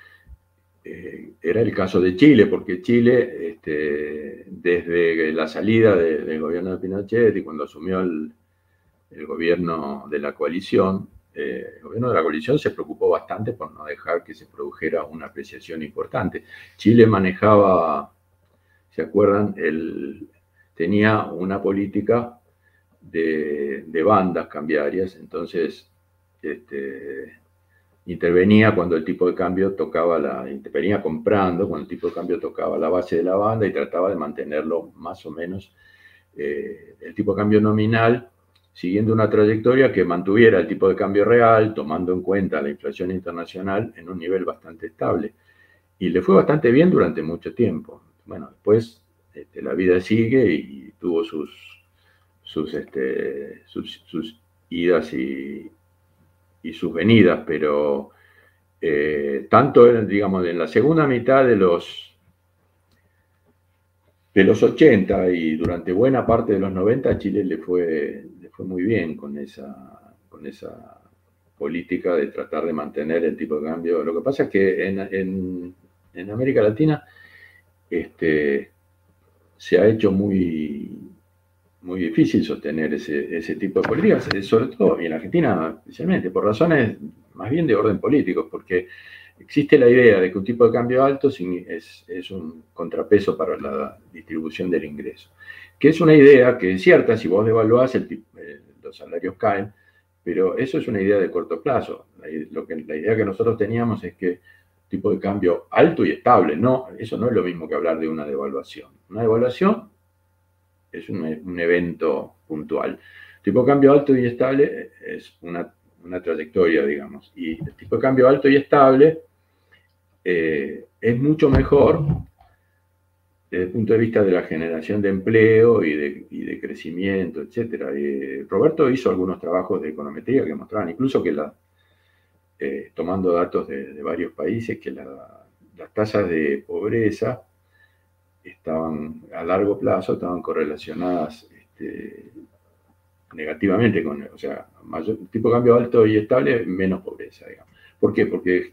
B: eh, era el caso de Chile, porque Chile, este, desde la salida del gobierno de Pinochet y cuando asumió el, gobierno de la coalición, eh, el gobierno de la coalición se preocupó bastante por no dejar que se produjera una apreciación importante. Chile manejaba, ¿se acuerdan? El, tenía una política de, bandas cambiarias, entonces este, intervenía cuando el tipo de cambio tocaba la, intervenía comprando cuando el tipo de cambio tocaba la base de la banda y trataba de mantenerlo más o menos eh, el tipo de cambio nominal siguiendo una trayectoria que mantuviera el tipo de cambio real, tomando en cuenta la inflación internacional en un nivel bastante estable. Y le fue bastante bien durante mucho tiempo. Bueno, después este, la vida sigue y tuvo sus, sus, este, sus, idas y, sus venidas, pero eh, tanto, digamos, en la segunda mitad de los, de los 80 y durante buena parte de los 90 a Chile le fue, le fue muy bien con esa, con esa política de tratar de mantener el tipo de cambio. Lo que pasa es que en, en América Latina este, se ha hecho muy, muy difícil sostener ese, tipo de políticas, eh, sobre todo, y en Argentina especialmente, por razones más bien de orden político, porque existe la idea de que un tipo de cambio alto es, es un contrapeso para la distribución del ingreso, que es una idea que es cierta, si vos devaluás, el, eh, los salarios caen, pero eso es una idea de corto plazo. lo que, la idea que nosotros teníamos es que tipo de cambio alto y estable. No, eso no es lo mismo que hablar de una devaluación. Una devaluación es un, evento puntual. Tipo de cambio alto y estable es una, trayectoria, digamos. Y el tipo de cambio alto y estable eh, es mucho mejor desde el punto de vista de la generación de empleo y de, crecimiento, etc. Roberto hizo algunos trabajos de econometría que mostraban incluso que la, eh, tomando datos de, varios países, que las tasas de pobreza estaban a largo plazo, estaban correlacionadas este, negativamente con, o sea, mayor, tipo de cambio alto y estable, menos pobreza, digamos. ¿Por qué? Porque,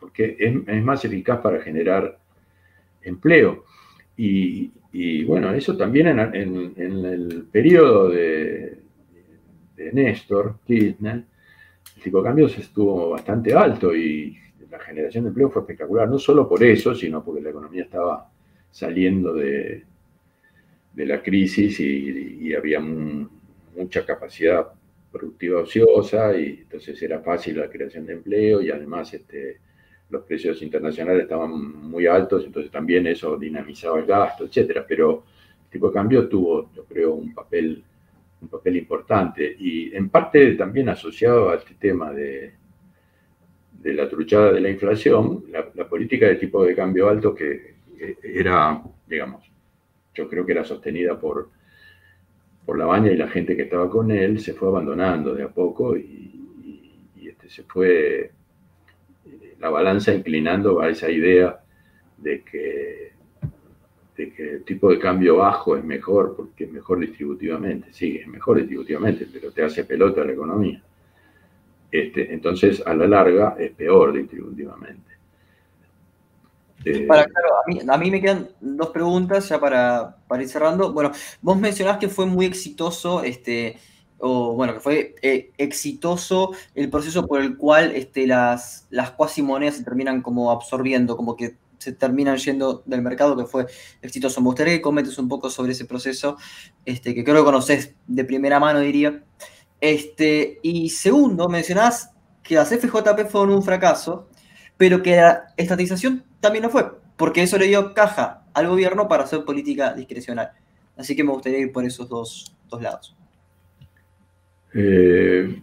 B: porque es, más eficaz para generar empleo. Y, bueno, eso también en, el periodo de, de Néstor Kirchner, el tipo de cambios estuvo bastante alto y la generación de empleo fue espectacular, no solo por eso, sino porque la economía estaba saliendo de, de la crisis y, había mucha capacidad productiva ociosa y entonces era fácil la creación de empleo y además este, los precios internacionales estaban muy altos, entonces también eso dinamizaba el gasto, etcétera. Pero el tipo de cambio tuvo, yo creo, un papel, un papel importante y en parte también asociado a este tema de, de la truchada de la inflación, la, política de tipo de cambio alto que, era, digamos, yo creo que era sostenida por, por la baña y la gente que estaba con él, se fue abandonando de a poco y, este, se fue la balanza inclinando a esa idea de que, de que el tipo de cambio bajo es mejor porque es mejor distributivamente. Sí, es mejor distributivamente, pero te hace pelota la economía. Este, entonces, a la larga, es peor distributivamente.
A: Eh, a, mí, me quedan dos preguntas ya para, para, ir cerrando. Bueno, vos mencionás que fue muy exitoso este, o bueno, que fue eh, exitoso el proceso por el cual este, las, las cuasimonedas se terminan como absorbiendo, como que se terminan yendo del mercado, que fue exitoso. Me gustaría que comentes un poco sobre ese proceso, este, que creo que conoces de primera mano, diría. Este, y segundo, mencionás que las FJP fueron un fracaso, pero que la estatización también lo fue, porque eso le dio caja al gobierno para hacer política discrecional. Así que me gustaría ir por esos dos, dos lados.
B: Eh,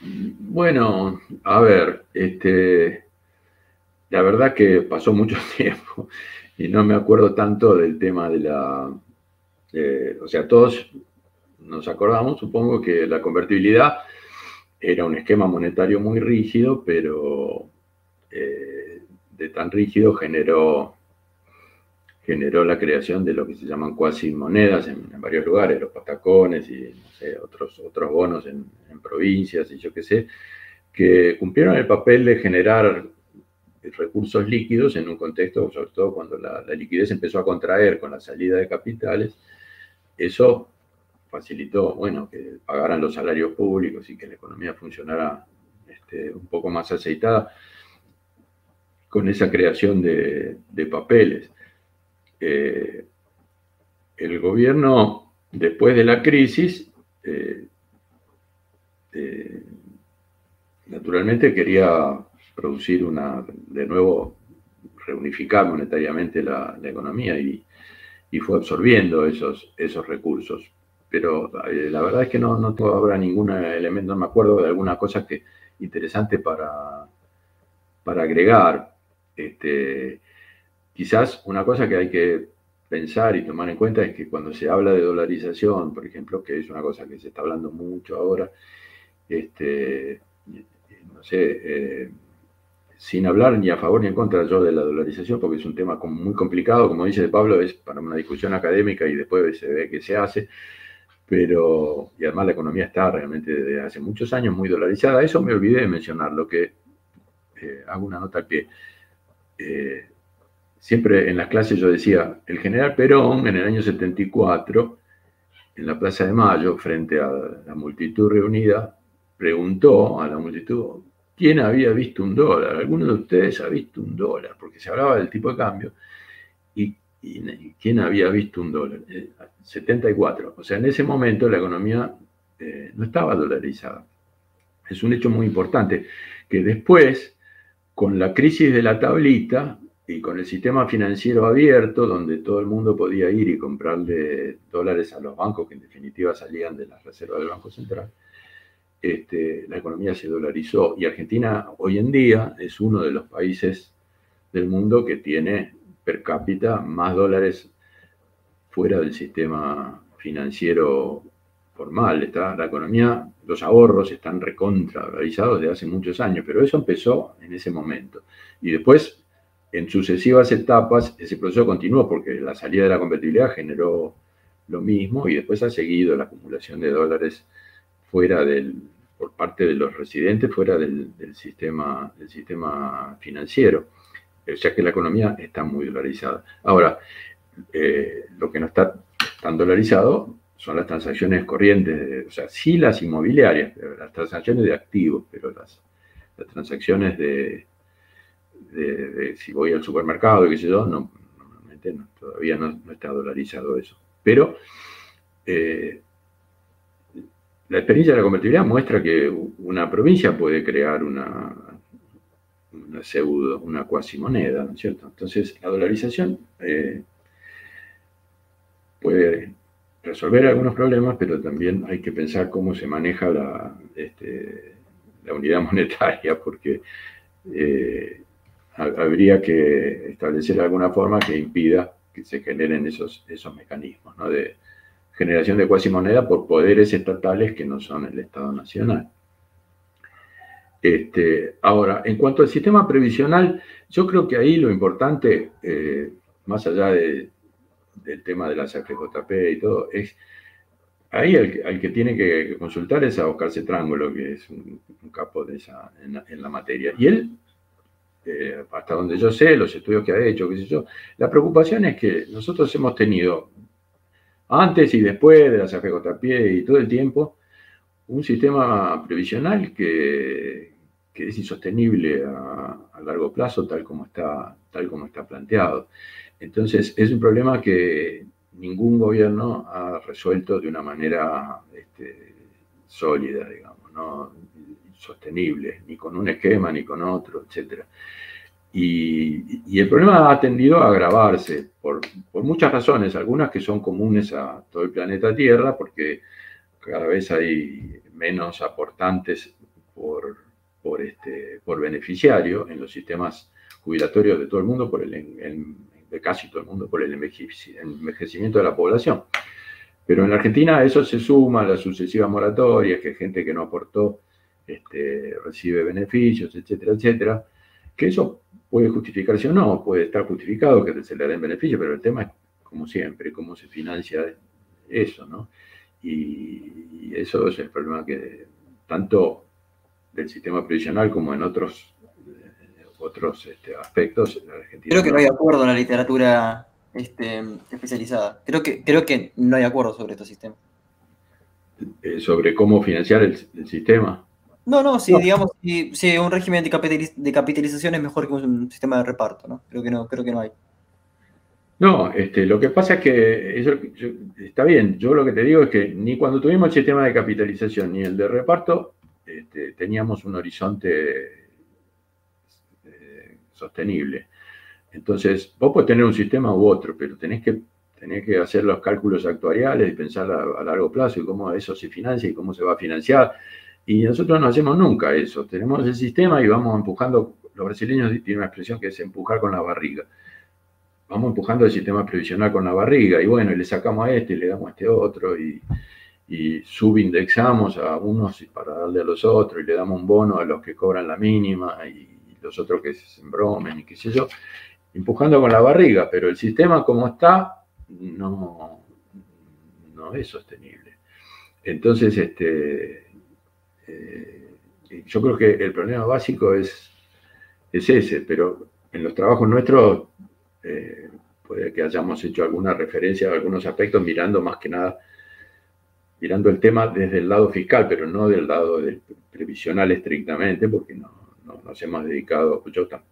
B: bueno, a ver, este, la verdad que pasó mucho <laughs> tiempo y no me acuerdo tanto del tema de la, eh, o sea, todos nos acordamos, supongo que la convertibilidad era un esquema monetario muy rígido, pero eh, tan rígido generó generó la creación de lo que se llaman cuasi monedas en, varios lugares, los patacones y otros, otros bonos en, provincias y yo qué sé, que cumplieron el papel de generar recursos líquidos en un contexto, sobre todo cuando la, liquidez empezó a contraer con la salida de capitales, eso facilitó, bueno, que pagaran los salarios públicos y que la economía funcionara este, un poco más aceitada con esa creación de papeles. Eh, el gobierno, después de la crisis, eh, eh, naturalmente quería producir una, de nuevo, reunificar monetariamente la, economía y, fue absorbiendo esos, esos recursos. Pero la verdad es que no, no habrá ningún elemento, no me acuerdo de alguna cosa que, interesante para, para agregar. Este, Quizás una cosa que hay que pensar y tomar en cuenta es que cuando se habla de dolarización, por ejemplo, que es una cosa que se está hablando mucho ahora, este, no sé, eh, sin hablar ni a favor ni en contra yo de la dolarización, porque es un tema muy complicado, como dice Pablo, es para una discusión académica y después se ve que se hace, pero, y además la economía está realmente desde hace muchos años muy dolarizada, eso me olvidé de mencionar, lo que eh, hago una nota al pie. Eh, siempre en las clases yo decía, el general Perón en el año 74, en la Plaza de Mayo, frente a la multitud reunida, preguntó a la multitud, ¿quién había visto un dólar? ¿Alguno de ustedes ha visto un dólar? Porque se hablaba del tipo de cambio. ¿Y, quién había visto un dólar? 74. Eh, o sea, en ese momento la economía eh, no estaba dolarizada. Es un hecho muy importante que después, con la crisis de la tablita, y con el sistema financiero abierto, donde todo el mundo podía ir y comprarle dólares a los bancos, que en definitiva salían de las reservas del Banco Central, este, la economía se dolarizó. Y Argentina hoy en día es uno de los países del mundo que tiene per cápita más dólares fuera del sistema financiero formal. Está, la economía, los ahorros están recontra dolarizados desde hace muchos años, pero eso empezó en ese momento. Y después en sucesivas etapas ese proceso continuó porque la salida de la convertibilidad generó lo mismo y después ha seguido la acumulación de dólares fuera del, por parte de los residentes, fuera del, sistema, del sistema financiero. O sea que la economía está muy dolarizada. Ahora, eh, lo que no está tan dolarizado son las transacciones corrientes, o sea, sí las inmobiliarias, las transacciones de activos, pero las transacciones de, si voy al supermercado, qué sé yo, no, normalmente todavía no, está dolarizado eso. Pero eh, la experiencia de la convertibilidad muestra que una provincia puede crear una, una pseudo, una cuasi moneda, ¿no es cierto? Entonces, la dolarización eh, puede resolver algunos problemas, pero también hay que pensar cómo se maneja la, este, unidad <laughs> monetaria, porque eh, habría que establecer alguna forma que impida que se generen esos, esos mecanismos de generación de cuasi moneda por poderes estatales que no son el Estado Nacional. Este, ahora, en cuanto al sistema previsional, yo creo que ahí lo importante, eh, más allá del tema de las FJP y todo, es ahí el, que tiene que consultar es a Oscar Cetrángulo, que es un, capo de esa, en, la, materia. Y él, eh, hasta donde yo sé, los estudios que ha hecho, qué sé yo, la preocupación es que nosotros hemos tenido, antes y después de las FJP y todo el tiempo, un sistema previsional que, que es insostenible a, largo plazo tal como, está, tal como está planteado. Entonces, es un problema que ningún gobierno ha resuelto de una manera este, sólida, digamos, ¿no? sostenible, ni con un esquema, ni con otro, etc. Y, el problema ha tendido a agravarse por, por, muchas razones, algunas que son comunes a todo el planeta Tierra, porque cada vez hay menos aportantes por, por, este, por beneficiario en los sistemas jubilatorios de todo el mundo, por el, de casi todo el mundo, por el envejecimiento de la población. Pero en la Argentina eso se suma a las sucesivas moratorias, que gente que no aportó este, recibe beneficios, etcétera, etcétera. Que eso puede justificarse o no, puede estar justificado que se le den beneficios, pero el tema es, como siempre, cómo se financia eso, ¿no? Y, y eso es el problema que tanto del sistema previsional como en otros, eh, otros este, aspectos.
A: creo que no hay acuerdo en la literatura este, especializada. Creo que, creo que no hay acuerdo sobre este sistema.
B: Eh, ¿Sobre cómo financiar el, sistema?
A: No, no, si digamos, si, un régimen de, capitalización es mejor que un sistema de reparto, ¿no? Creo que no, creo que no hay.
B: No, este, lo que pasa es que eso, está bien, yo lo que te digo es que ni cuando tuvimos el sistema de capitalización ni el de reparto, este, teníamos un horizonte eh, sostenible. Entonces, vos podés tener un sistema u otro, pero tenés que, que hacer los cálculos actuariales y pensar a, largo plazo y cómo eso se financia y cómo se va a financiar. Y nosotros no hacemos nunca eso. Tenemos el sistema y vamos empujando. Los brasileños tienen una expresión que es empujar con la barriga. Vamos empujando el sistema previsional con la barriga y bueno, y le sacamos a este y le damos a este otro y, y subindexamos a unos para darle a los otros y le damos un bono a los que cobran la mínima y los otros que se embromen y qué sé yo, empujando con la barriga, pero el sistema como está no, no es sostenible. Entonces, este, eh, yo creo que el problema básico es, es ese, pero en los trabajos nuestros eh, puede que hayamos hecho alguna referencia a algunos aspectos mirando más que nada mirando el tema desde el lado fiscal, pero no del lado del previsional estrictamente, porque no, nos hemos dedicado,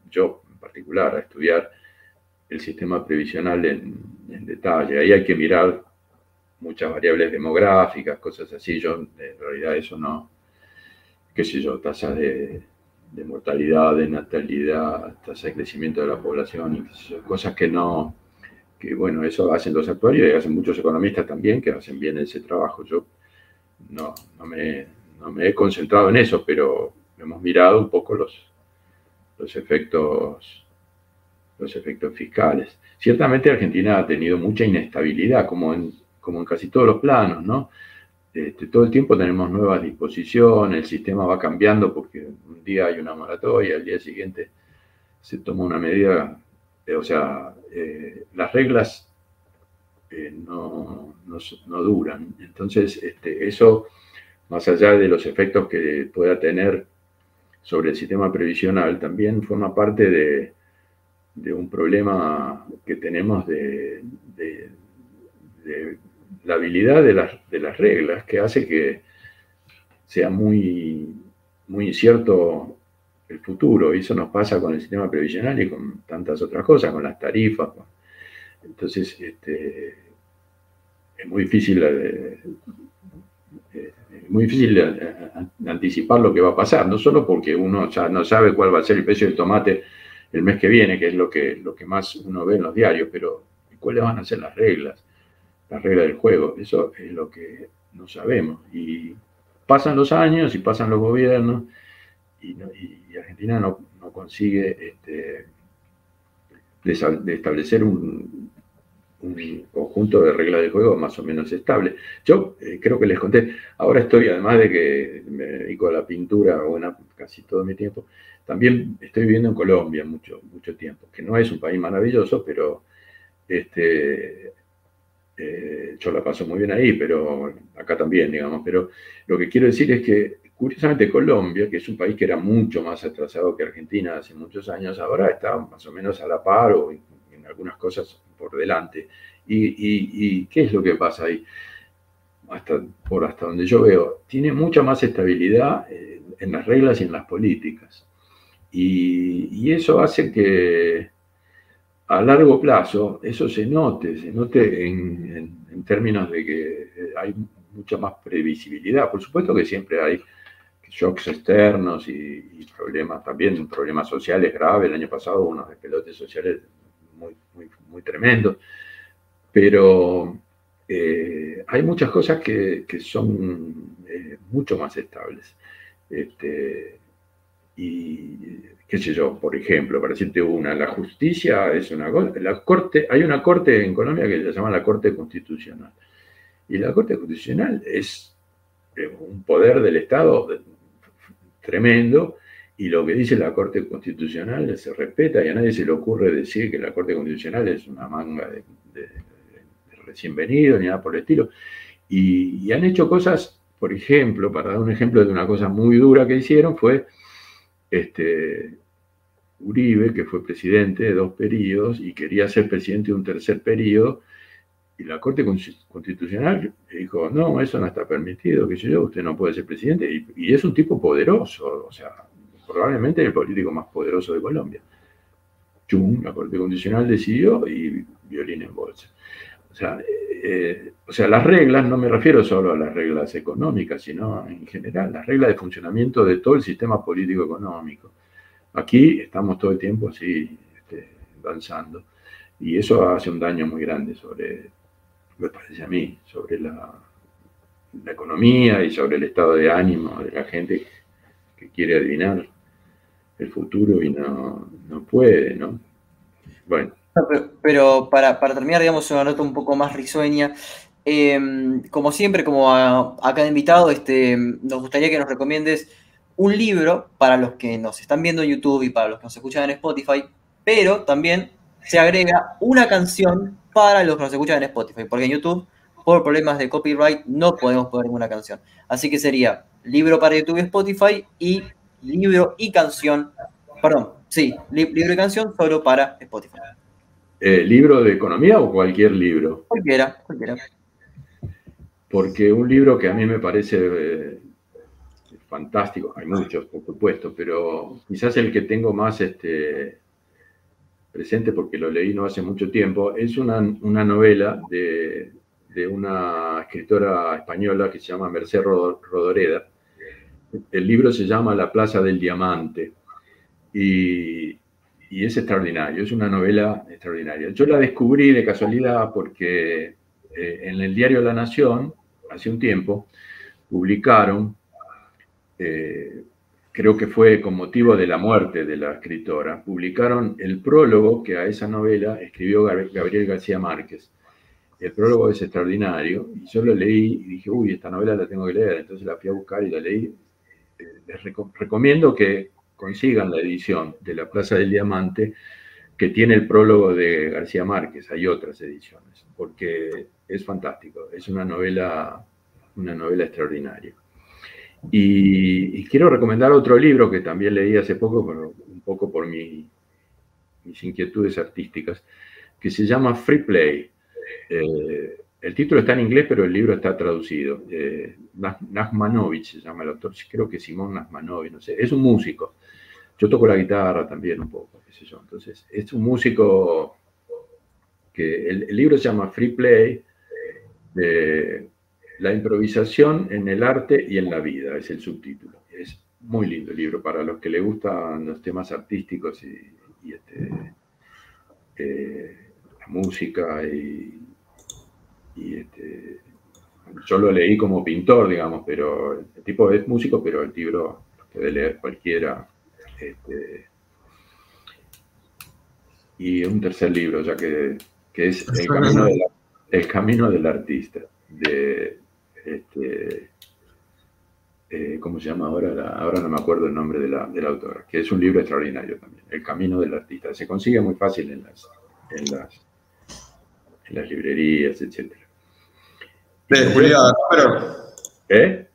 B: yo, en particular, a estudiar el sistema previsional en, detalle. Ahí hay que mirar muchas variables demográficas, cosas así. Yo, en realidad, eso no, qué sé yo, tasas de, mortalidad, de natalidad, tasa de crecimiento de la población, cosas que no, que bueno, eso hacen los actuarios y hacen muchos economistas también que hacen bien ese trabajo. Yo no, no, me, he concentrado en eso, pero hemos mirado un poco los, los efectos los efectos fiscales. Ciertamente Argentina ha tenido mucha inestabilidad, como en, como en casi todos los planos, ¿no? Este, todo el tiempo tenemos nuevas disposiciones, el sistema va cambiando porque un día hay una moratoria, al día siguiente se toma una medida, o sea, eh, las reglas eh, no, duran. Entonces, este, eso, más allá de los efectos que pueda tener sobre el sistema previsional, también forma parte de, un problema que tenemos de, la habilidad de las, de las, reglas, que hace que sea muy, muy incierto el futuro. Y eso nos pasa con el sistema previsional y con tantas otras cosas, con las tarifas. Entonces, este, es muy difícil, eh, eh, muy difícil anticipar lo que va a pasar, no solo porque uno ya no sabe cuál va a ser el precio del tomate el mes que viene, que es lo que, lo que más uno ve en los diarios, pero cuáles van a ser las reglas, las reglas del juego, eso es lo que no sabemos. Y pasan los años y pasan los gobiernos y, Argentina no, consigue este, de establecer un, un conjunto de reglas de juego más o menos estable. Yo eh, creo que les conté, ahora estoy, además de que me dedico a la pintura, bueno, casi todo mi tiempo, también estoy viviendo en Colombia mucho, mucho tiempo, que no es un país maravilloso, pero este, eh, yo la paso muy bien ahí, pero acá también, digamos. Pero lo que quiero decir es que, curiosamente, Colombia, que es un país que era mucho más atrasado que Argentina hace muchos años, ahora está más o menos a la par o en algunas cosas por delante. ¿Y, qué es lo que pasa ahí? Hasta, por hasta donde yo veo, tiene mucha más estabilidad en las reglas y en las políticas. Y, eso hace que a largo plazo eso se note, se note en, términos de que hay mucha más previsibilidad. Por supuesto que siempre hay shocks externos y, problemas, también problemas sociales graves. El año pasado unos despelotes sociales muy, muy, muy tremendo, pero eh, hay muchas cosas que, son eh, mucho más estables. Este, y qué sé yo, por ejemplo, para decirte una, la justicia es una la corte, hay una corte en Colombia que se llama la Corte Constitucional. Y la Corte Constitucional es un poder del Estado tremendo y lo que dice la Corte Constitucional se respeta y a nadie se le ocurre decir que la Corte Constitucional es una manga de, recién venido ni nada por el estilo. Y, han hecho cosas, por ejemplo, para dar un ejemplo de una cosa muy dura que hicieron, fue este, Uribe, que fue presidente de dos periodos y quería ser presidente de un tercer periodo, y la Corte Constitucional dijo, no, eso no está permitido, que yo, usted no puede ser presidente, y, y es un tipo poderoso, o sea, probablemente el político más poderoso de Colombia. Chum, la Corte Constitucional decidió y violín en bolsa. O sea, eh, o sea, las reglas, no me refiero solo a las reglas económicas, sino en general, las reglas de funcionamiento de todo el sistema político económico. Aquí estamos todo el tiempo así este, danzando y eso hace un daño muy grande sobre, me parece a mí, sobre la, la economía y sobre el estado de ánimo de la gente que quiere adivinar el futuro y no, puede, ¿no?
A: Bueno. Pero, para, terminar, digamos, una nota un poco más risueña, em, como siempre, como a, cada invitado, este, nos gustaría que nos recomiendes un libro para los que nos están viendo en YouTube y para los que nos escuchan en Spotify, pero también se agrega una canción para los que nos escuchan en Spotify, porque en YouTube, por problemas de copyright, no podemos poner ninguna canción. Así que sería libro para YouTube y Spotify y libro y canción, perdón, sí, libro y canción solo para Spotify.
B: Eh, ¿Libro de economía o cualquier libro?
A: Cualquiera, cualquiera.
B: Porque un libro que a mí me parece eh, fantástico, hay muchos, por supuesto, pero quizás el que tengo más este, presente, porque lo leí no hace mucho tiempo, es una, novela de, de, una escritora española que se llama Merced Rodoreda, el libro se llama La Plaza del Diamante y, es extraordinario, es una novela extraordinaria. Yo la descubrí de casualidad porque eh, en el diario La Nación, hace un tiempo, publicaron, eh, creo que fue con motivo de la muerte de la escritora, publicaron el prólogo que a esa novela escribió Gabriel García Márquez. El prólogo es extraordinario y yo lo leí y dije, uy, esta novela la tengo que leer. Entonces la fui a buscar y la leí les recomiendo que consigan la edición de La Plaza del Diamante, que tiene el prólogo de García Márquez, hay otras ediciones, porque es fantástico, es una novela, una novela extraordinaria. Y, quiero recomendar otro libro que también leí hace poco, pero un poco por mis inquietudes artísticas, que se llama Free Play. Eh, el título está en inglés, pero el libro está traducido. Eh, Nazmanovich se llama el autor, creo que Simón Nazmanovich, no sé, es un músico. Yo toco la guitarra también un poco, qué sé yo. Entonces, es un músico que el, libro se llama Free Play, La improvisación en el arte y en la vida, es el subtítulo. Es muy lindo el libro para los que le gustan los temas artísticos y, este, eh, la música y, este, yo lo leí como pintor, digamos, pero el tipo es músico, pero el libro lo puede leer cualquiera. Este, y un tercer libro, ya que, es el camino, el camino, del artista, de este, eh, ¿cómo se llama ahora? ahora no me acuerdo el nombre de la, autora, que es un libro extraordinario también, El Camino del Artista. Se consigue muy fácil en las, en las, en las librerías, etc.
C: ¿De Julia Cameron?
B: ¿Eh?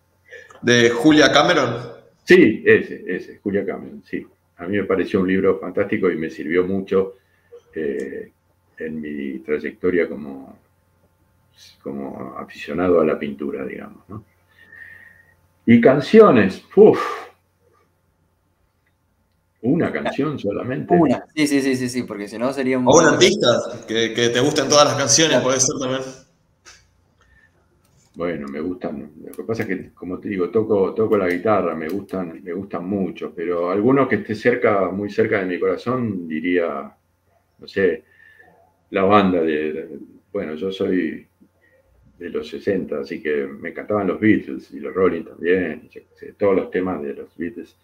C: ¿De Julia Cameron?
B: Sí, ese, ese, Julia Cameron, sí. A mí me pareció un libro fantástico y me sirvió mucho eh, en mi trayectoria como, como aficionado a la pintura, digamos, ¿no? Y canciones, uff. Una canción solamente.
A: Una, sí, sí, sí, sí, sí, porque si no sería un.
C: O un artista, que, que te gusten todas las canciones, puede ser también.
B: Bueno, me gustan. Lo que pasa es que, como te digo, toco, toco la guitarra, me gustan, me gustan mucho, pero alguno que esté cerca, muy cerca de mi corazón, diría, no sé, la banda de bueno, yo soy de los 60, así que me encantaban los Beatles y los Rolling también, todos los temas de los Beatles.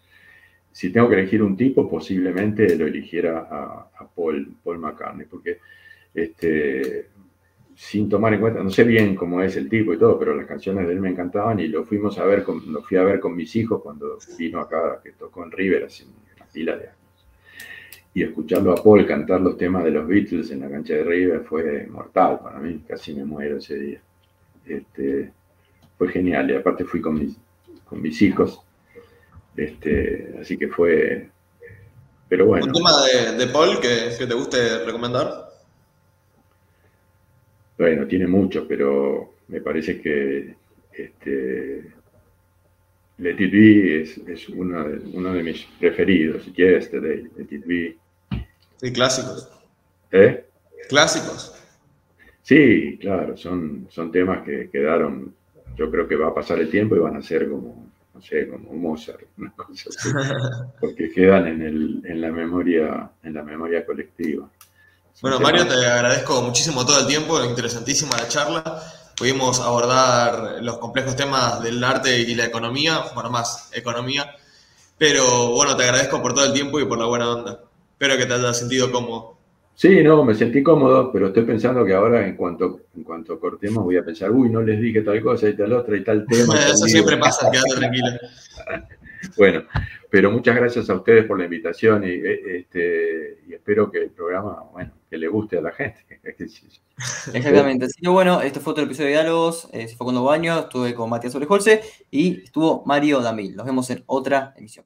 B: Si tengo que elegir un tipo, posiblemente lo eligiera a, Paul, Paul McCartney, porque este, sin tomar en cuenta, no sé bien cómo es el tipo y todo, pero las canciones de él me encantaban y lo fuimos a ver, con, lo fui a ver con mis hijos cuando vino acá, que tocó en River hace una pila de años. Y escucharlo a Paul cantar los temas de los Beatles en la cancha de River fue mortal para mí, casi me muero ese día. Este, fue genial y aparte fui con mis, con mis hijos. Este, así que fue. Pero bueno.
C: ¿Un tema de, Paul que, te guste recomendar?
B: Bueno, tiene mucho, pero me parece que este, Let It Be es, uno, de, uno de mis preferidos. Yesterday, Let It Be.
C: Sí, clásicos.
B: ¿Eh?
C: Clásicos.
B: Sí, claro, son, son temas que quedaron, yo creo que va a pasar el tiempo y van a ser como, no sé, como Mozart, una cosa así, <laughs> porque quedan en, el, en, la memoria, en la memoria colectiva.
C: Bueno, Mario, te agradezco muchísimo todo el tiempo, interesantísima la charla. Pudimos abordar los complejos temas del arte y la economía, bueno, más economía, pero bueno, te agradezco por todo el tiempo y por la buena onda. Espero que te hayas sentido cómodo.
B: Sí, no, me sentí cómodo, pero estoy pensando que ahora en cuanto, en cuanto cortemos voy a pensar, uy, no les dije tal cosa y tal otra y tal tema.
C: eso siempre pasa, quédate tranquilo. <laughs>
B: bueno, pero muchas gracias a ustedes por la invitación y, eh, este, y espero que el programa, bueno, que le guste a la gente. <laughs>
A: Exactamente. Así que bueno, este fue otro episodio de Diálogos. Eh, fue cuando baño, estuve con Matías Orejolce y estuvo Mario Damil. Nos vemos en otra emisión.